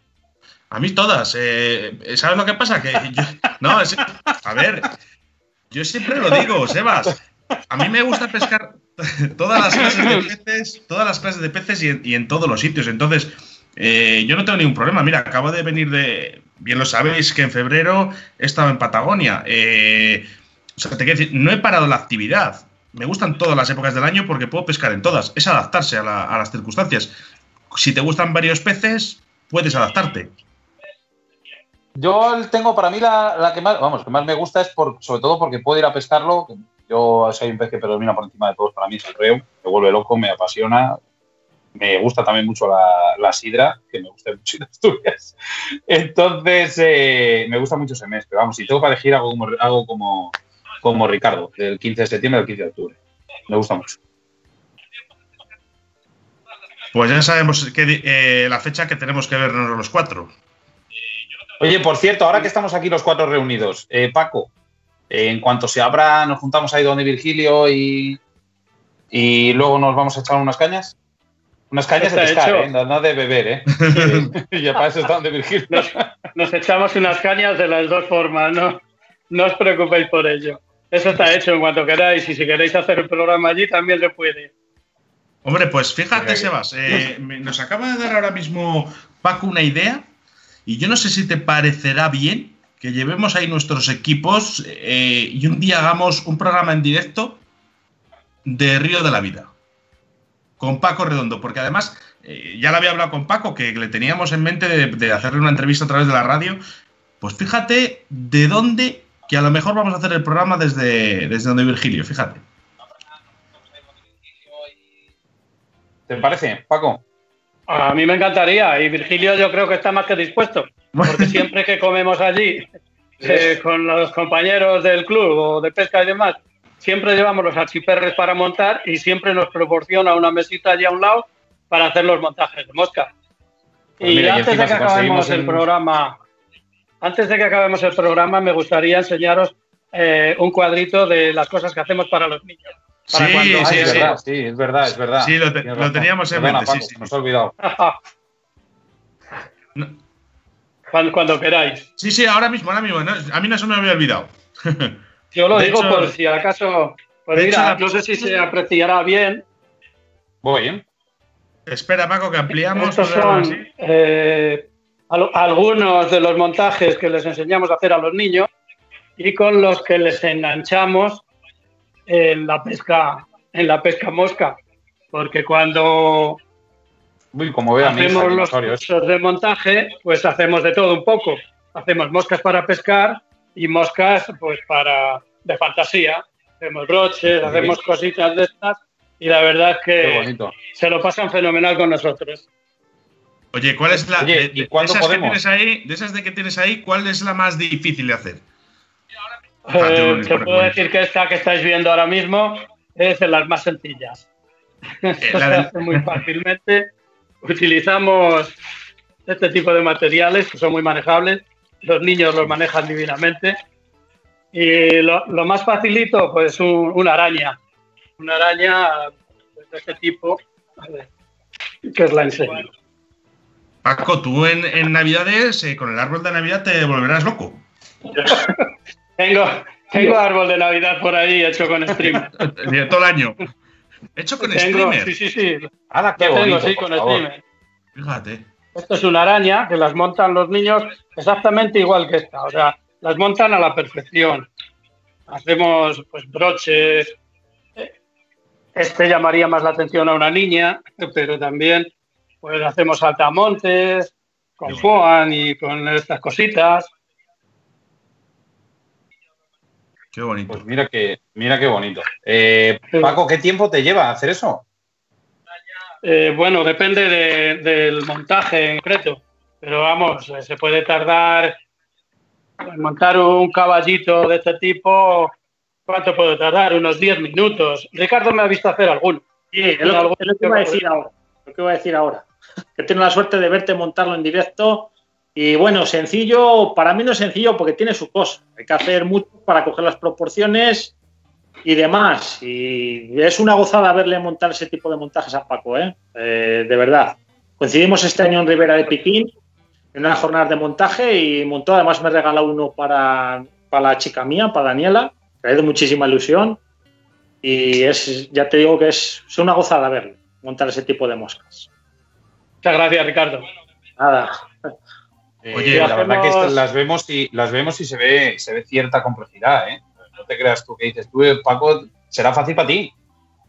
A mí todas. eh, ¿Sabes lo que pasa? Que yo, no, es- a ver, yo siempre lo digo, Sebas. A mí me gusta pescar todas las clases de peces, todas las clases de peces y en, y en todos los sitios. Entonces, eh, yo no tengo ningún problema. Mira, acabo de venir de. Bien lo sabéis que en febrero he estado en Patagonia. Eh, o sea, te quiero decir, no he parado la actividad. Me gustan todas las épocas del año porque puedo pescar en todas. Es adaptarse a, la- a las circunstancias. Si te gustan varios peces, puedes adaptarte. Yo tengo para mí la, que más, vamos, que más me gusta es sobre todo porque puedo ir a pescarlo. Yo soy un pez que predomina por encima de todos. Para mí es el reo. Me vuelve loco, me apasiona. Me gusta también mucho la, la sidra, que me gusta mucho en Asturias. Entonces, eh, me gusta mucho ese mes. Pero vamos, si tengo para elegir algo como, algo como, como Ricardo, del 15 de septiembre al 15 de octubre. Me gusta mucho. Pues ya sabemos que, eh, la fecha que tenemos que vernos los cuatro. Oye, por cierto, ahora que estamos aquí los cuatro reunidos, eh, Paco, eh, en cuanto se abra, nos juntamos ahí donde Virgilio y, y luego nos vamos a echar unas cañas. Unas cañas de Está pescar, hecho. ¿eh? no, no de beber, ¿eh? y ya para eso Virgilio. Nos, nos echamos unas cañas de las dos formas, no, no os preocupéis por ello. Eso está hecho en cuanto queráis y si queréis hacer el programa allí también se puede. Hombre, pues fíjate, Sebas, eh, nos acaba de dar ahora mismo Paco una idea y yo no sé si te parecerá bien que llevemos ahí nuestros equipos eh, y un día hagamos un programa en directo de Río de la Vida con Paco Redondo, porque además eh, ya le había hablado con Paco que le teníamos en mente de, de hacerle una entrevista a través de la radio. Pues fíjate de dónde, que a lo mejor vamos a hacer el programa desde, desde donde Virgilio, fíjate. ¿Te parece, Paco? A mí me encantaría y Virgilio yo creo que está más que dispuesto, porque siempre que comemos allí eh, con los compañeros del club o de pesca y demás, siempre llevamos los archiperres para montar y siempre nos proporciona una mesita allí a un lado para hacer los montajes de mosca. Pues y mira, y antes de que acabemos el en- programa, antes de que acabemos el programa, me gustaría enseñaros eh, un cuadrito de las cosas que hacemos para los niños. Para Sí, cuando- sí, es sí. verdad, sí, es verdad, es verdad. Sí, lo te- teníamos en mente, sí, Paco, sí. Nos ha olvidado. No. cuando, cuando queráis. Sí, sí, ahora mismo, ahora mismo. no, a mí no se me había olvidado. Yo lo De digo hecho- por si acaso. Pues de mira, hecho, no sé si se apreciará bien. Voy, ¿eh? Espera, Paco, que ampliamos. Estos son eh, al- algunos de los montajes que les enseñamos a hacer a los niños y con los que les enganchamos en la pesca, en la pesca mosca. Porque cuando Uy, como veo a los cursos de montaje, pues hacemos de todo un poco. Hacemos moscas para pescar y moscas pues para de fantasía. Hacemos broches, hacemos cositas de estas y la verdad es que se lo pasan fenomenal con nosotros. Oye, ¿cuál es la. Oye, de, ¿y de- cuándo de esas podemos? que tienes ahí, de esas de que tienes ahí, ¿cuál es la más difícil de hacer? Eh, te por puedo decir que esta que estáis viendo ahora mismo es de las más sencillas. La se hace muy fácilmente. Utilizamos este tipo de materiales que son muy manejables. Los niños los manejan divinamente. Y lo, lo más facilito, pues un- una araña. Una araña de este tipo, a ver, que os la enseño. Paco, tú en, en Navidades, eh, con el árbol de Navidad, te volverás loco. Tengo, tengo árbol de Navidad por ahí hecho con streamer. Eh, Todo el año. Hecho con Tengo, streamer. sí, sí, sí. ¡Hala, qué Lo tengo, bonito! sí, con favor. streamer. Fíjate. Esto es una araña que las montan los niños exactamente igual que esta, o sea, las montan a la perfección. Hacemos pues broches. Este llamaría más la atención a una niña, pero también pues hacemos saltamontes con Juan y con estas cositas. Qué bonito. Pues mira que, mira qué bonito. Eh. Paco, ¿qué tiempo te lleva hacer eso? Eh, bueno, depende de- del montaje en concreto, pero vamos, eh, se puede tardar en montar un caballito de este tipo. ¿Cuánto puede tardar? Unos 10 minutos. Ricardo me ha visto hacer alguno. Sí, es lo, es lo que iba a decir ahora. Lo que iba a decir ahora. Que tengo la suerte de verte montarlo en directo. Y bueno, sencillo, para mí no es sencillo porque tiene su cosa. Hay que hacer mucho para coger las proporciones y demás. Y es una gozada verle montar ese tipo de montajes a Paco, ¿eh? Eh, de verdad. Coincidimos este año en Ribera de Piquín, en una jornada de montaje y montó. Además, me regaló uno para, para la chica mía, para Daniela. Ido muchísima ilusión. Y es, ya te digo que es, es una gozada verlo, montar ese tipo de moscas. Muchas gracias, Ricardo. Nada. Eh, Oye, la verdad que estas las vemos y las vemos y se ve, se ve cierta complejidad, ¿eh? Te creas tú que dices, tú, eh, Paco, será fácil para ti.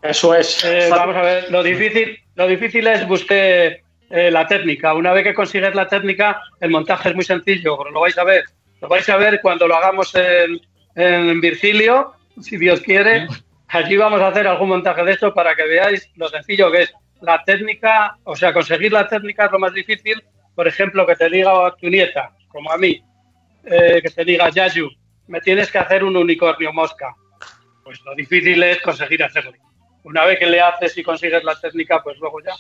Eso es. Eh, vamos a ver, lo difícil, lo difícil es buscar eh, la técnica. Una vez que consigues la técnica, el montaje es muy sencillo, lo vais a ver. Lo vais a ver cuando lo hagamos en, en Virgilio, si Dios quiere. Allí vamos a hacer algún montaje de esto para que veáis lo sencillo que es. La técnica, o sea, conseguir la técnica es lo más difícil. Por ejemplo, que te diga a tu nieta, como a mí, eh, que te diga, Yayu, me tienes que hacer un unicornio mosca. Pues lo difícil es conseguir hacerlo. Una vez que le haces y consigues la técnica, pues luego ya.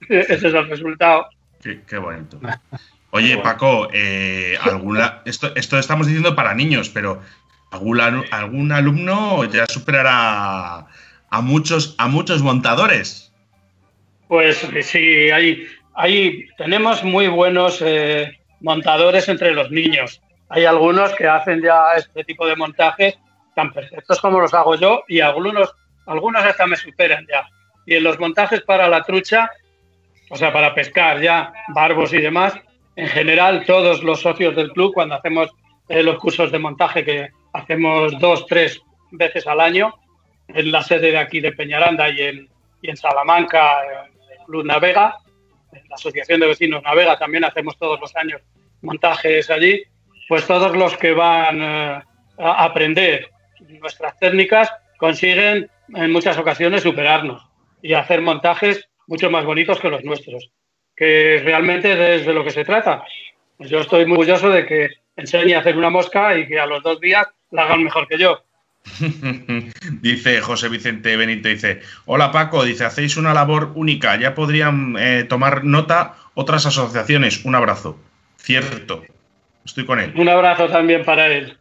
Ese es el resultado. Qué, qué bonito. Oye, Paco, eh, alguna, esto, esto estamos diciendo para niños, pero algún, algún alumno ya superará a muchos, a muchos montadores. Pues sí, hay, hay, tenemos muy buenos eh, montadores entre los niños. Hay algunos que hacen ya este tipo de montajes tan perfectos como los hago yo y algunos, algunos hasta me superan ya. Y en los montajes para la trucha, o sea, para pescar ya, barbos y demás, en general todos los socios del club, cuando hacemos eh, los cursos de montaje que hacemos dos, tres veces al año, en la sede de aquí de Peñaranda y en, y en Salamanca, el Club Navega, la Asociación de Vecinos Navega, también hacemos todos los años montajes allí, pues todos los que van eh, a aprender nuestras técnicas consiguen en muchas ocasiones superarnos y hacer montajes mucho más bonitos que los nuestros, que realmente es de lo que se trata. Pues yo estoy muy orgulloso de que enseñe a hacer una mosca y que a los dos días la hagan mejor que yo. dice José Vicente Benito, dice, hola Paco, dice, hacéis una labor única, ya podrían eh, tomar nota otras asociaciones. Un abrazo. Cierto, estoy con él. Un abrazo también para él.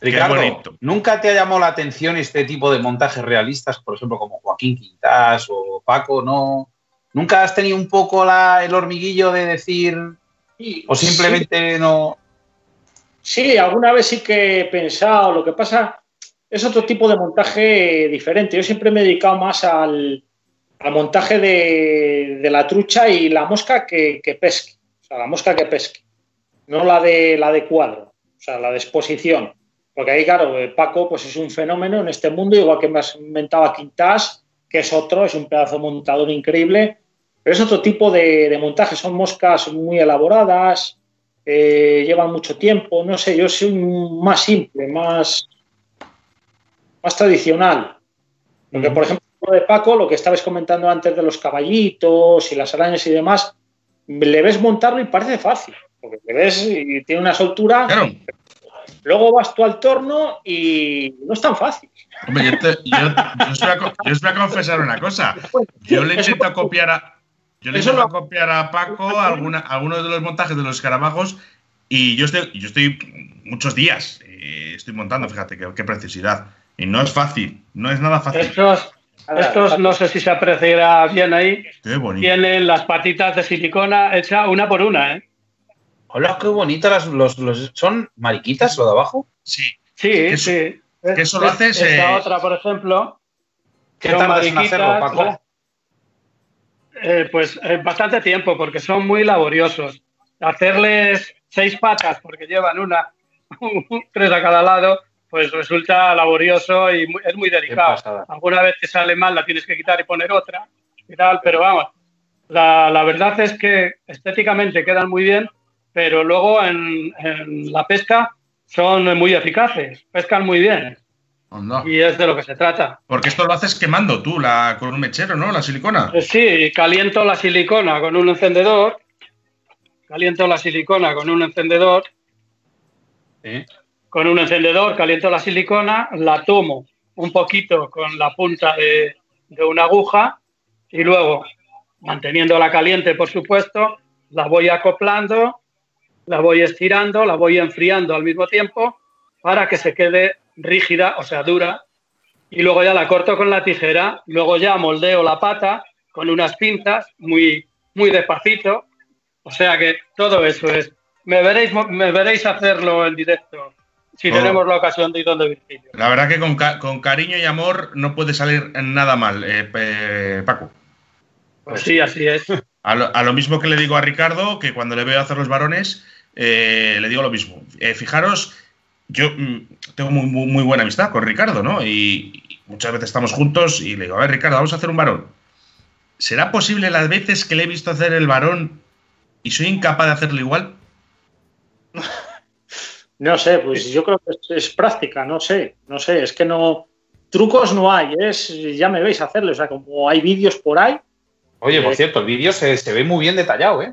Ricardo, ¿nunca te ha llamado la atención este tipo de montajes realistas, por ejemplo, como Joaquín Quintas o Paco? ¿No? ¿Nunca has tenido un poco el hormiguillo de decir, o simplemente no? Sí, alguna vez sí que he pensado. Lo que pasa es otro tipo de montaje diferente. Yo siempre me he dedicado más al, montaje de, la trucha y la mosca que, pesque. O sea, la mosca que pesque. No la de, la de cuadro, o sea, la de exposición. Porque ahí, claro, eh, Paco pues es un fenómeno en este mundo, igual que me has inventado a Quintas, que es otro, es un pedazo montador increíble. Pero es otro tipo de, de montaje. Son moscas muy elaboradas, eh, llevan mucho tiempo, no sé, yo soy más simple, más, más tradicional. Porque, por ejemplo, de Paco, lo que estabais comentando antes de los caballitos y las arañas y demás, le ves montarlo y parece fácil, porque le ves y tiene una soltura. Luego vas tú al torno y no es tan fácil. Hombre, yo, os voy a, confesar una cosa. Yo le intento copiar a, yo le a copiar a Paco alguna, algunos de los montajes de los escarabajos y yo estoy, yo estoy muchos días, eh, estoy montando, fíjate qué, preciosidad. Y no es fácil, no es nada fácil. Estos, estos no sé si se apreciará bien ahí. Tienen las patitas de silicona hechas una por una, ¿eh? Hola, qué bonitas los, los, ¿Son mariquitas lo de abajo? Sí. Sí, sí. Que eso lo haces. Esta eh, otra, por ejemplo. ¿Qué tardas en hacerlo, Paco? Eh, pues eh, bastante tiempo, porque son muy laboriosos. Hacerles seis patas, porque llevan una, tres a cada lado, pues resulta laborioso y es muy delicado. Alguna vez te sale mal, la tienes que quitar y poner otra y tal, pero vamos, la, la verdad es que estéticamente quedan muy bien, pero luego en, en la pesca son muy eficaces, pescan muy bien. Y es de lo que se trata. Porque esto lo haces quemando tú la, con un mechero, ¿no? La silicona. Eh, sí, caliento la silicona con un encendedor. Caliento la silicona con un encendedor. Con un encendedor caliento la silicona, la tomo un poquito con la punta de, de una aguja y luego, manteniéndola caliente, por supuesto, la voy acoplando, la voy estirando, la voy enfriando al mismo tiempo para que se quede rígida, o sea, dura, y luego ya la corto con la tijera, luego ya moldeo la pata con unas pinzas muy, muy despacito, o sea que todo eso es. Me veréis, me veréis hacerlo en directo si oh. tenemos la ocasión de ir donde Virgilio. La verdad que con, cariño y amor no puede salir nada mal, eh, Paco. Pues sí, así es. A lo, mismo que le digo a Ricardo, que cuando le veo hacer los varones, eh, le digo lo mismo. Eh, fijaros yo mm, tengo muy, muy, buena amistad con Ricardo, ¿no? Y, muchas veces estamos juntos y le digo, a ver, Ricardo, vamos a hacer un varón. ¿Será posible las veces que le he visto hacer el varón y soy incapaz de hacerlo igual? No sé, pues yo creo que es, práctica, no sé, no sé, es que no, trucos no hay, es, ya me veis hacerlo, o sea, como hay vídeos por ahí. Oye, por eh, cierto, el vídeo se, se, ve muy bien detallado, ¿eh?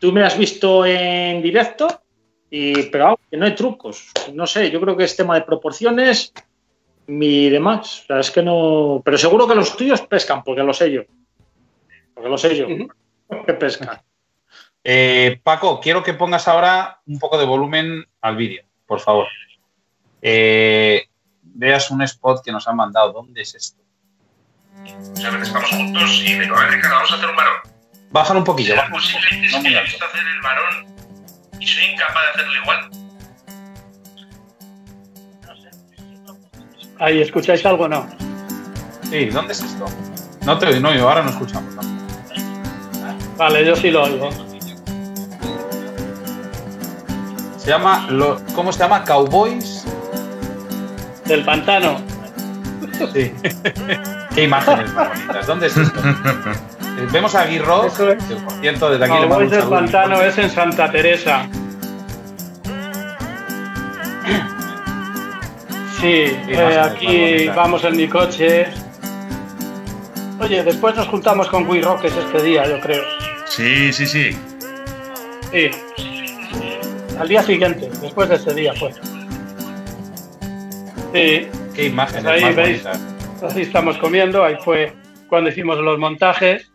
Tú me has visto en directo y, pero que no hay trucos. No sé, yo creo que es tema de proporciones y demás. O sea, es que no. Pero seguro que los tuyos pescan, porque lo sé yo. Porque lo sé yo. Que pescan. Eh, Paco, quiero que pongas ahora un poco de volumen al vídeo, por favor. Eh, veas un spot que nos han mandado. ¿Dónde es esto? Ya estamos juntos y digo, a ver, vamos a hacer un varón. Bájalo un poquillo. ¿Será posible no que hacer el varón y soy incapaz de hacerlo igual. Ahí, ¿escucháis algo o no? Sí, ¿dónde es esto? No te oigo, no, ahora no escuchamos. Vale, yo sí lo oigo. Se llama, ¿cómo se llama? Cowboys. Del pantano. Sí. Qué imágenes bonitas. ¿Dónde es esto? Vemos a Aguirre, por cierto, desde aquí le mando del Pantano es en Santa Teresa. Sí, eh, aquí vamos en mi coche. Oye, después nos juntamos con Guy Roques este día, yo creo. Sí, sí, sí. Sí. Al día siguiente, después de este día, pues. Sí. Qué imágenes Pues ahí más veis. Así estamos comiendo, ahí fue cuando hicimos los montajes.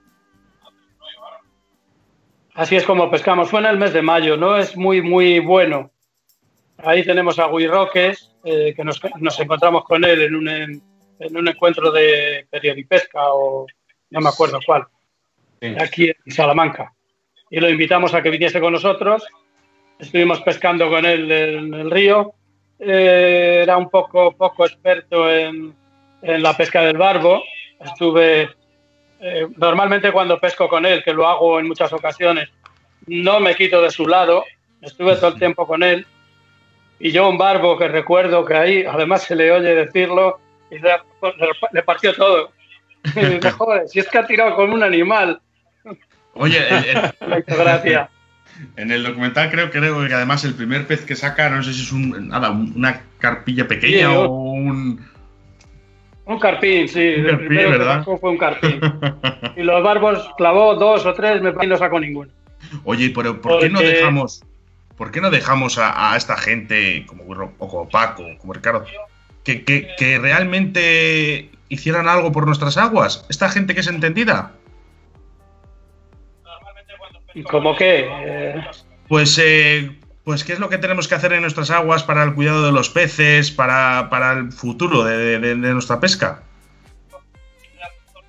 Así es como pescamos. En el mes de mayo, ¿no? Es muy, muy bueno. Ahí tenemos a Guy Roques, eh, que nos, nos encontramos con él en un, en, en un encuentro de periodipesca o no me acuerdo cuál, Sí. aquí en Salamanca. Y lo invitamos a que viniese con nosotros. Estuvimos pescando con él en el río. Eh, era un poco, poco experto en, en la pesca del barbo. Estuve eh, normalmente cuando pesco con él, que lo hago en muchas ocasiones, no me quito de su lado. Estuve todo el tiempo con él. Y yo un barbo que recuerdo que ahí, además se le oye decirlo, y le, le partió todo. Y dice, joder, si es que ha tirado como un animal. Oye, gracia. en el documental creo, creo que además el primer pez que saca, no sé si es un, nada, una carpilla pequeña Sí, o un... Un carpín, sí. Un el carpín, primero que ¿verdad? sacó fue un carpín. Y los barbos clavó dos o tres, me parece no sacó ninguno. Oye, pero ¿por qué no dejamos, por qué no dejamos a, a esta gente como Burro o como Paco, como Ricardo, que, que- que realmente hicieran algo por nuestras aguas? Esta gente que es entendida. ¿Y como qué? Eh, Pues, eh, pues, ¿qué es lo que tenemos que hacer en nuestras aguas para el cuidado de los peces, para, para el futuro de, nuestra pesca?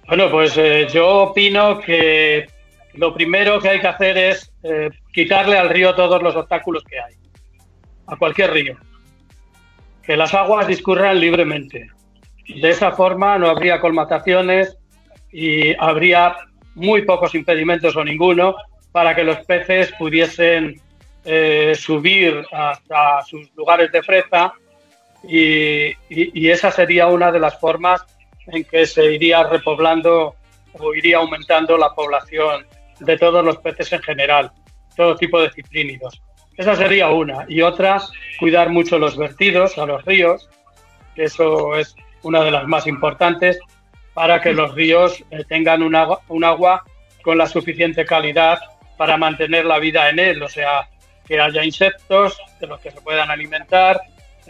Bueno, pues eh, yo opino que lo primero que hay que hacer es eh, quitarle al río todos los obstáculos que hay, a cualquier río. Que las aguas discurran libremente. De esa forma no habría colmataciones y habría muy pocos impedimentos o ninguno para que los peces pudiesen eh, subir hasta sus lugares de y- y esa sería una de las formas en que se iría repoblando o iría aumentando la población de todos los peces en general, todo tipo de ciprínidos. Esa sería una. Y otra, cuidar mucho los vertidos a los ríos, que eso es una de las más importantes, para que los ríos eh, tengan un agua, un agua con la suficiente calidad para mantener la vida en él, o sea, que haya insectos de los que se puedan alimentar,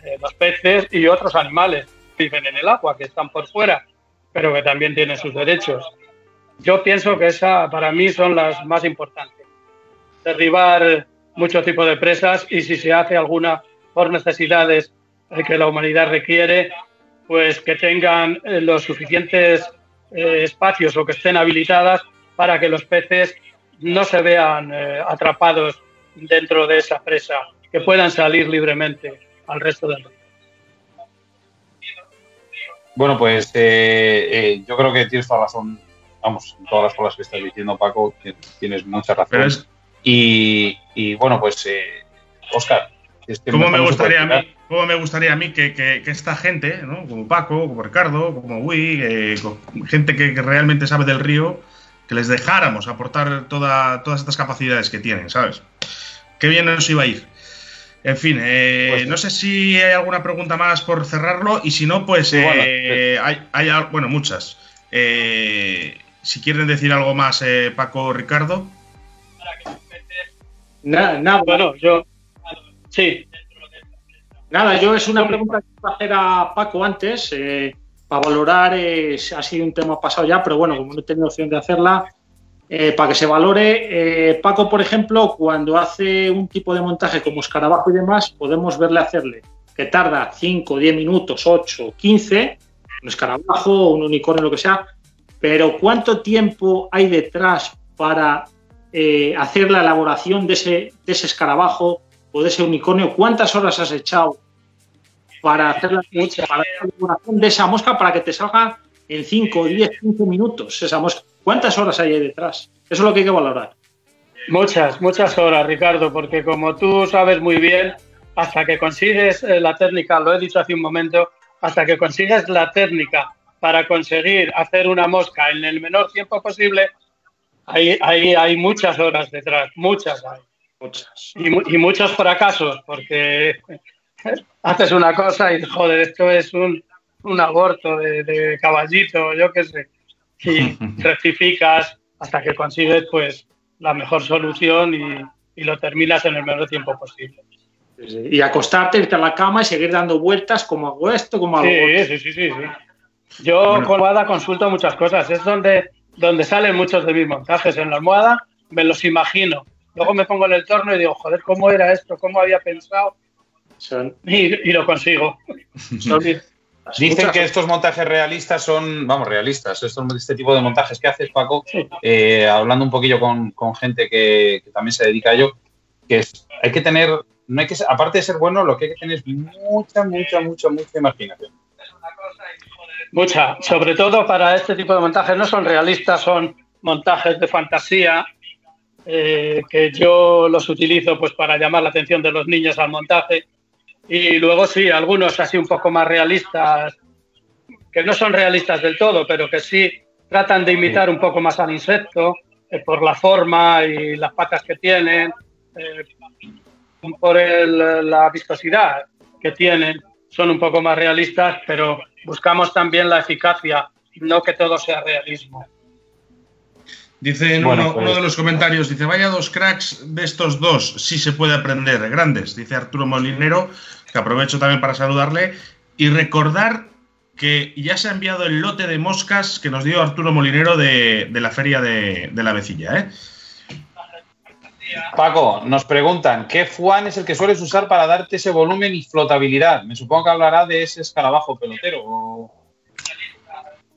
eh, los peces y otros animales que viven en el agua, que están por fuera, pero que también tienen sus derechos. Yo pienso que esa para mí son las más importantes. Derribar muchos tipos de presas y si se hace alguna por necesidades eh, que la humanidad requiere, pues que tengan eh, los suficientes espacios o que estén habilitadas para que los peces no se vean eh, atrapados dentro de esa presa, que puedan salir libremente al resto del río. Bueno, pues eh, eh, yo creo que tienes toda razón, vamos, en todas las cosas que estás diciendo, Paco, que tienes mucha razón. Pero es, Y, y, bueno, pues, eh, Oscar, este ¿cómo, me gustaría a mí, cómo me gustaría a mí que, que- que esta gente, ¿no? como Paco, como Ricardo, como Wii, eh, gente que, que realmente sabe del río, que les dejáramos aportar toda- todas estas capacidades que tienen, ¿sabes? Qué bien nos iba a ir. En fin, eh, Pues no sé si hay alguna pregunta más por cerrarlo y si no, pues eh, hay, bueno, muchas. Eh, si quieren decir algo más, eh, Paco o Ricardo. Na- Nada, Bueno, yo sí, Nada, yo es una pregunta que iba a hacer a Paco antes, eh, para valorar, eh, si ha sido un tema pasado ya, pero bueno, como no he tenido opción de hacerla, eh, para que se valore, eh, Paco, por ejemplo, cuando hace un tipo de montaje como escarabajo y demás, podemos verle hacerle que tarda 5, 10 minutos, 8, 15, un escarabajo, un unicornio, lo que sea, pero ¿cuánto tiempo hay detrás para eh, hacer la elaboración de ese, de ese escarabajo o de ese unicornio? ¿Cuántas horas has echado para hacer la, para hacer la elaboración de esa mosca para que te salga en 5, 10, 15 minutos esa mosca? ¿Cuántas horas hay ahí detrás? Eso es lo que hay que valorar. muchas, muchas horas, Ricardo, porque como tú sabes muy bien, hasta que consigues eh, la técnica, lo he dicho hace un momento, hasta que consigues la técnica para conseguir hacer una mosca en el menor tiempo posible, hay, hay, hay muchas horas detrás, muchas hay. Muchas. Y, mu- y muchos fracasos, porque haces una cosa y joder, esto es un, un aborto de, de caballito, yo qué sé. Y rectificas hasta que consigues pues la mejor solución y, y lo terminas en el menor tiempo posible. Y acostarte, irte a la cama y seguir dando vueltas como hago esto, como hago sí, sí, sí, sí, sí. Yo con la almohada consulto muchas cosas. Es donde, donde salen muchos de mis montajes. En la almohada me los imagino. Luego me pongo en el torno y digo, joder, ¿cómo era esto? ¿Cómo había pensado? Y, y, lo consigo. Dicen que estos montajes realistas son, vamos, realistas. este tipo de montajes que haces, Paco, eh, hablando un poquillo con, con gente que, que, también se dedica a ello, que es, hay que tener, no hay que, aparte de ser bueno, lo que hay que tener es mucha, mucha, mucha, mucha imaginación. Mucha, sobre todo para este tipo de montajes, no son realistas, son montajes de fantasía, eh, que yo los utilizo pues para llamar la atención de los niños al montaje y luego sí, algunos así un poco más realistas, que no son realistas del todo, pero que sí tratan de imitar un poco más al insecto eh, por la forma y las patas que tienen, eh, por la vistosidad que tienen. Son un poco más realistas, pero buscamos también la eficacia, no que todo sea realismo. Dice uno, pues- uno, de los comentarios, dice, vaya dos cracks de estos dos, sí se puede aprender, grandes, dice Arturo Molinero, que aprovecho también para saludarle, y recordar que ya se ha enviado el lote de moscas que nos dio Arturo Molinero de, la feria de, la vecilla. ¿eh? Paco, nos preguntan, ¿qué FUAN es el que sueles usar para darte ese volumen y flotabilidad? Me supongo que hablará de ese escarabajo pelotero.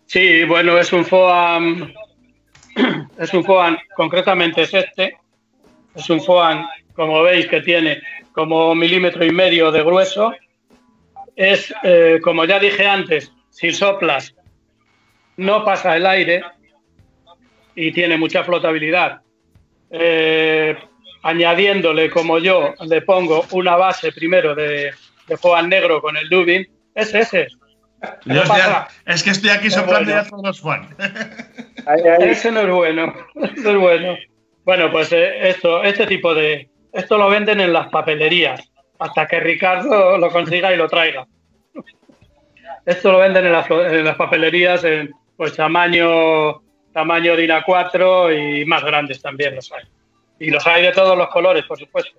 Sí, bueno, es un FOAM es un FOAN, concretamente es este, es un FOAN, como veis, que tiene como milímetro y medio de grueso. Es, eh, como ya dije antes, si soplas, no pasa el aire y tiene mucha flotabilidad. Eh, añadiéndole, como yo, le pongo una base primero de, de FOAN negro con el Dubin, es ese. es que estoy aquí soplando ya todos los. Ese no es bueno. Es bueno. Bueno, pues eh, esto, este tipo de. Esto lo venden en las papelerías. Hasta que Ricardo lo consiga y lo traiga. Esto lo venden en las, papelerías en pues tamaño, tamaño DINA 4 y más grandes también los hay. Y los hay de todos los colores, por supuesto.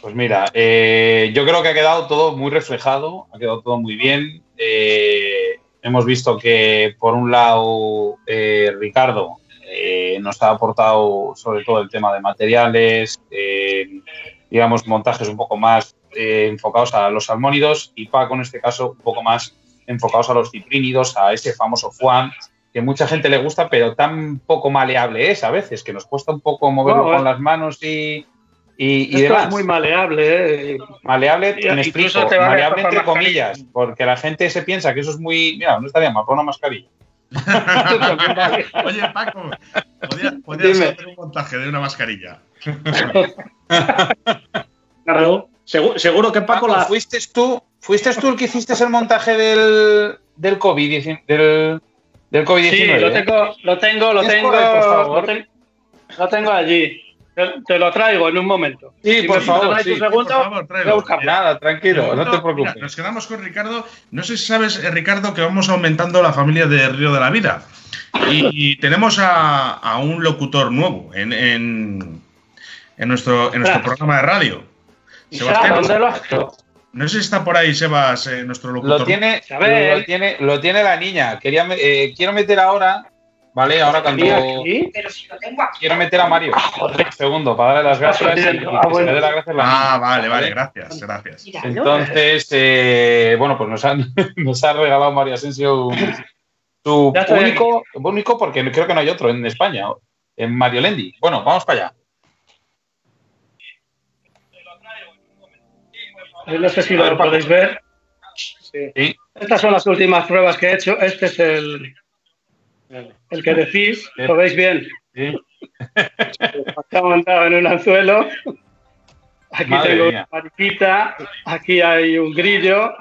Pues mira, eh, yo creo que ha quedado todo muy reflejado, ha quedado todo muy bien. Eh, hemos visto que, por un lado, eh, Ricardo eh, nos ha aportado sobre todo el tema de materiales, eh, digamos, montajes un poco más enfocados a los salmónidos y Paco, en este caso, un poco más enfocados a los ciprínidos, a ese famoso Juan, que mucha gente le gusta, pero tan poco maleable es a veces, que nos cuesta un poco moverlo con las manos y, y, Esto es muy maleable, ¿eh? Maleable, me explico, maleable entre comillas, porque la gente se piensa que eso es muy. Mira, no estaría mal, pon una mascarilla. Oye, Paco, podrías hacer un montaje de una mascarilla. claro, seguro, que Paco, la. ¿fuiste tú, ¿Fuiste tú el que hiciste el montaje del, del COVID? Del, del COVID-19. Sí, lo tengo, lo tengo, lo tengo, por favor? lo tengo allí. Te, lo traigo en un momento. Sí, por, favor, sí. por favor. Nada, tranquilo, no te preocupes. nos quedamos con Ricardo. No sé si sabes, eh, Ricardo, que vamos aumentando la familia de Río de la Vida. Y, tenemos a, un locutor nuevo en, en, nuestro, en nuestro programa de radio. Sebastián. No sé si está por ahí, Sebas, eh, nuestro locutor. Lo tiene, lo, tiene, lo tiene la niña. Quería, eh, quiero meter ahora Vale, ahora cuando. Quiero meter a Mario. Un segundo, para darle las gracias. Y, ah, bueno. las gracias ah, vale, vale, gracias, gracias. Entonces, eh, bueno, pues nos, han, nos ha regalado Mario Asensio su único, único, porque creo que no hay otro en España, en Mario Lendi. Bueno, vamos para allá. No sé si lo podéis ver. Sí. Estas son las últimas pruebas que he hecho. Este es el, el que decís, ¿lo veis bien? Sí. Está montado en un anzuelo. Aquí tengo una mariquita, aquí hay un grillo,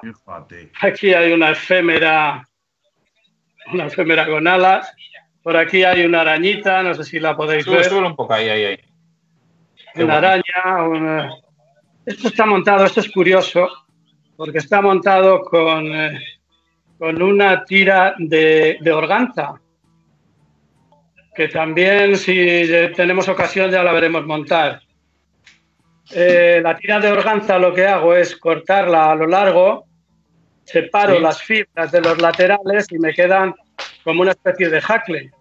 aquí hay una efémera, una efémera con alas, por aquí hay una arañita, no sé si la podéis ver. un poco ahí, ahí, ahí. Una araña, esto está montado, esto es curioso, porque está montado con, eh, con una tira de, de organza que también si tenemos ocasión ya la veremos montar. eh, la tira de organza lo que hago es cortarla a lo largo, separo las fibras de los laterales y me quedan como una especie de hackle.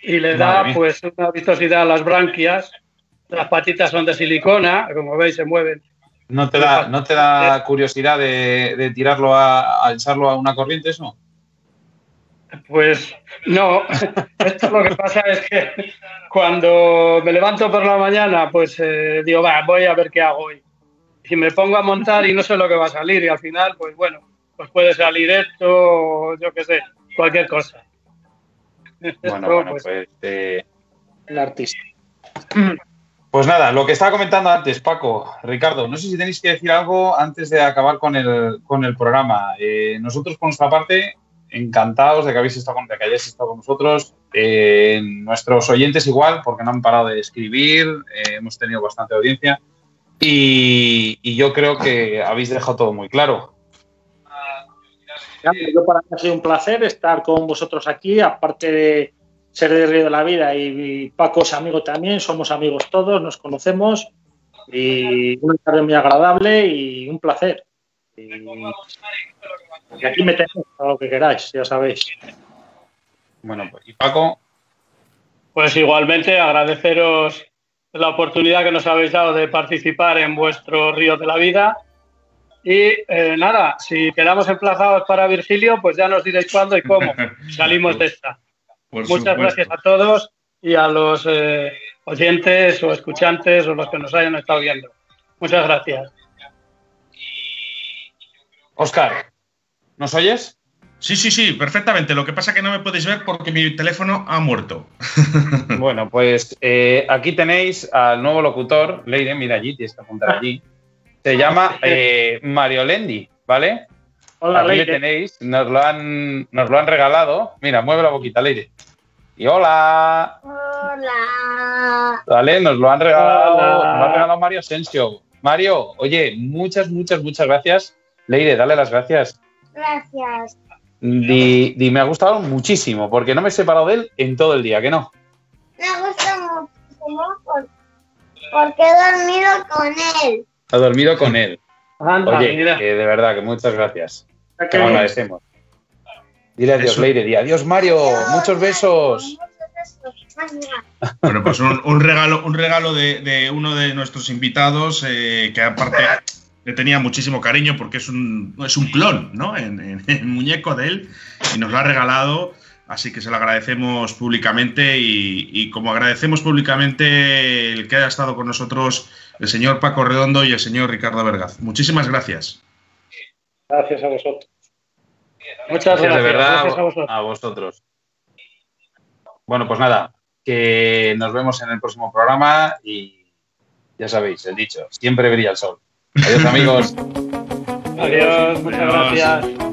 Y le da pues una vistosidad a las branquias. Las patitas son de silicona, como veis se mueven. ¿No te da, ¿no te da curiosidad de, tirarlo a, a echarlo a una corriente eso? Pues no, esto lo que pasa es que cuando me levanto por la mañana, pues eh, digo, va, voy a ver qué hago hoy. Y me pongo a montar y no sé lo que va a salir y al final, pues bueno, pues puede salir esto o yo qué sé, cualquier cosa. Bueno, bueno pues, pues eh, el artista. Pues nada, lo que estaba comentando antes, Paco, Ricardo, no sé si tenéis que decir algo antes de acabar con el, con el programa. Eh, nosotros, por nuestra parte, encantados de que habéis estado con, que hayáis estado con nosotros. Eh, nuestros oyentes igual, porque no han parado de escribir, eh, hemos tenido bastante audiencia y, yo creo que habéis dejado todo muy claro. Yo para mí ha sido un placer estar con vosotros aquí, aparte de ser de Río de la Vida y, Paco es amigo también, somos amigos todos, nos conocemos y una tarde muy agradable y un placer. Y aquí me tenéis a lo que queráis, ya sabéis. Bueno, pues, ¿y Paco? Pues igualmente agradeceros la oportunidad que nos habéis dado de participar en vuestro Río de la Vida. Y eh, nada, si quedamos emplazados para Virgilio, pues ya nos diréis cuándo y cómo salimos de esta. Muchas gracias a todos y a los eh, oyentes o escuchantes o los que nos hayan estado viendo. Muchas gracias. Oscar, ¿nos oyes? Sí, sí, sí, perfectamente. Lo que pasa es que no me podéis ver porque mi teléfono ha muerto. bueno, pues eh, aquí tenéis al nuevo locutor, Leire, mira allí, tienes que apuntar allí. Se llama eh, Mario Lendi, ¿vale? Hola, Aquí le tenéis, nos lo, han, nos lo han regalado. Mira, mueve la boquita, Leire. Y hola. Hola. Vale, nos lo han regalado, nos lo ha regalado Mario Asensio. Mario, oye, muchas, muchas, muchas gracias Leire, dale las gracias. Gracias. Di, me ha gustado muchísimo, porque no me he separado de él en todo el día, ¿que no? Me ha gustado muchísimo porque he dormido con él. Ha dormido con él. Oye, de verdad, que muchas gracias. Te lo agradecemos. Dile adiós, Leire. Di adiós, Mario. Muchos besos. Bueno, pues un, regalo, un regalo de, uno de nuestros invitados, eh, que aparte le tenía muchísimo cariño porque es un, es un clon, ¿no? En, muñeco de él y nos lo ha regalado. Así que se lo agradecemos públicamente y, como agradecemos públicamente el que haya estado con nosotros el señor Paco Redondo y el señor Ricardo Vergaz. Muchísimas gracias. Gracias a vosotros. Muchas gracias, de verdad a vosotros. Bueno, pues nada, que nos vemos en el próximo programa y ya sabéis, el dicho, siempre brilla el sol. Adiós amigos. Adiós, muchas gracias.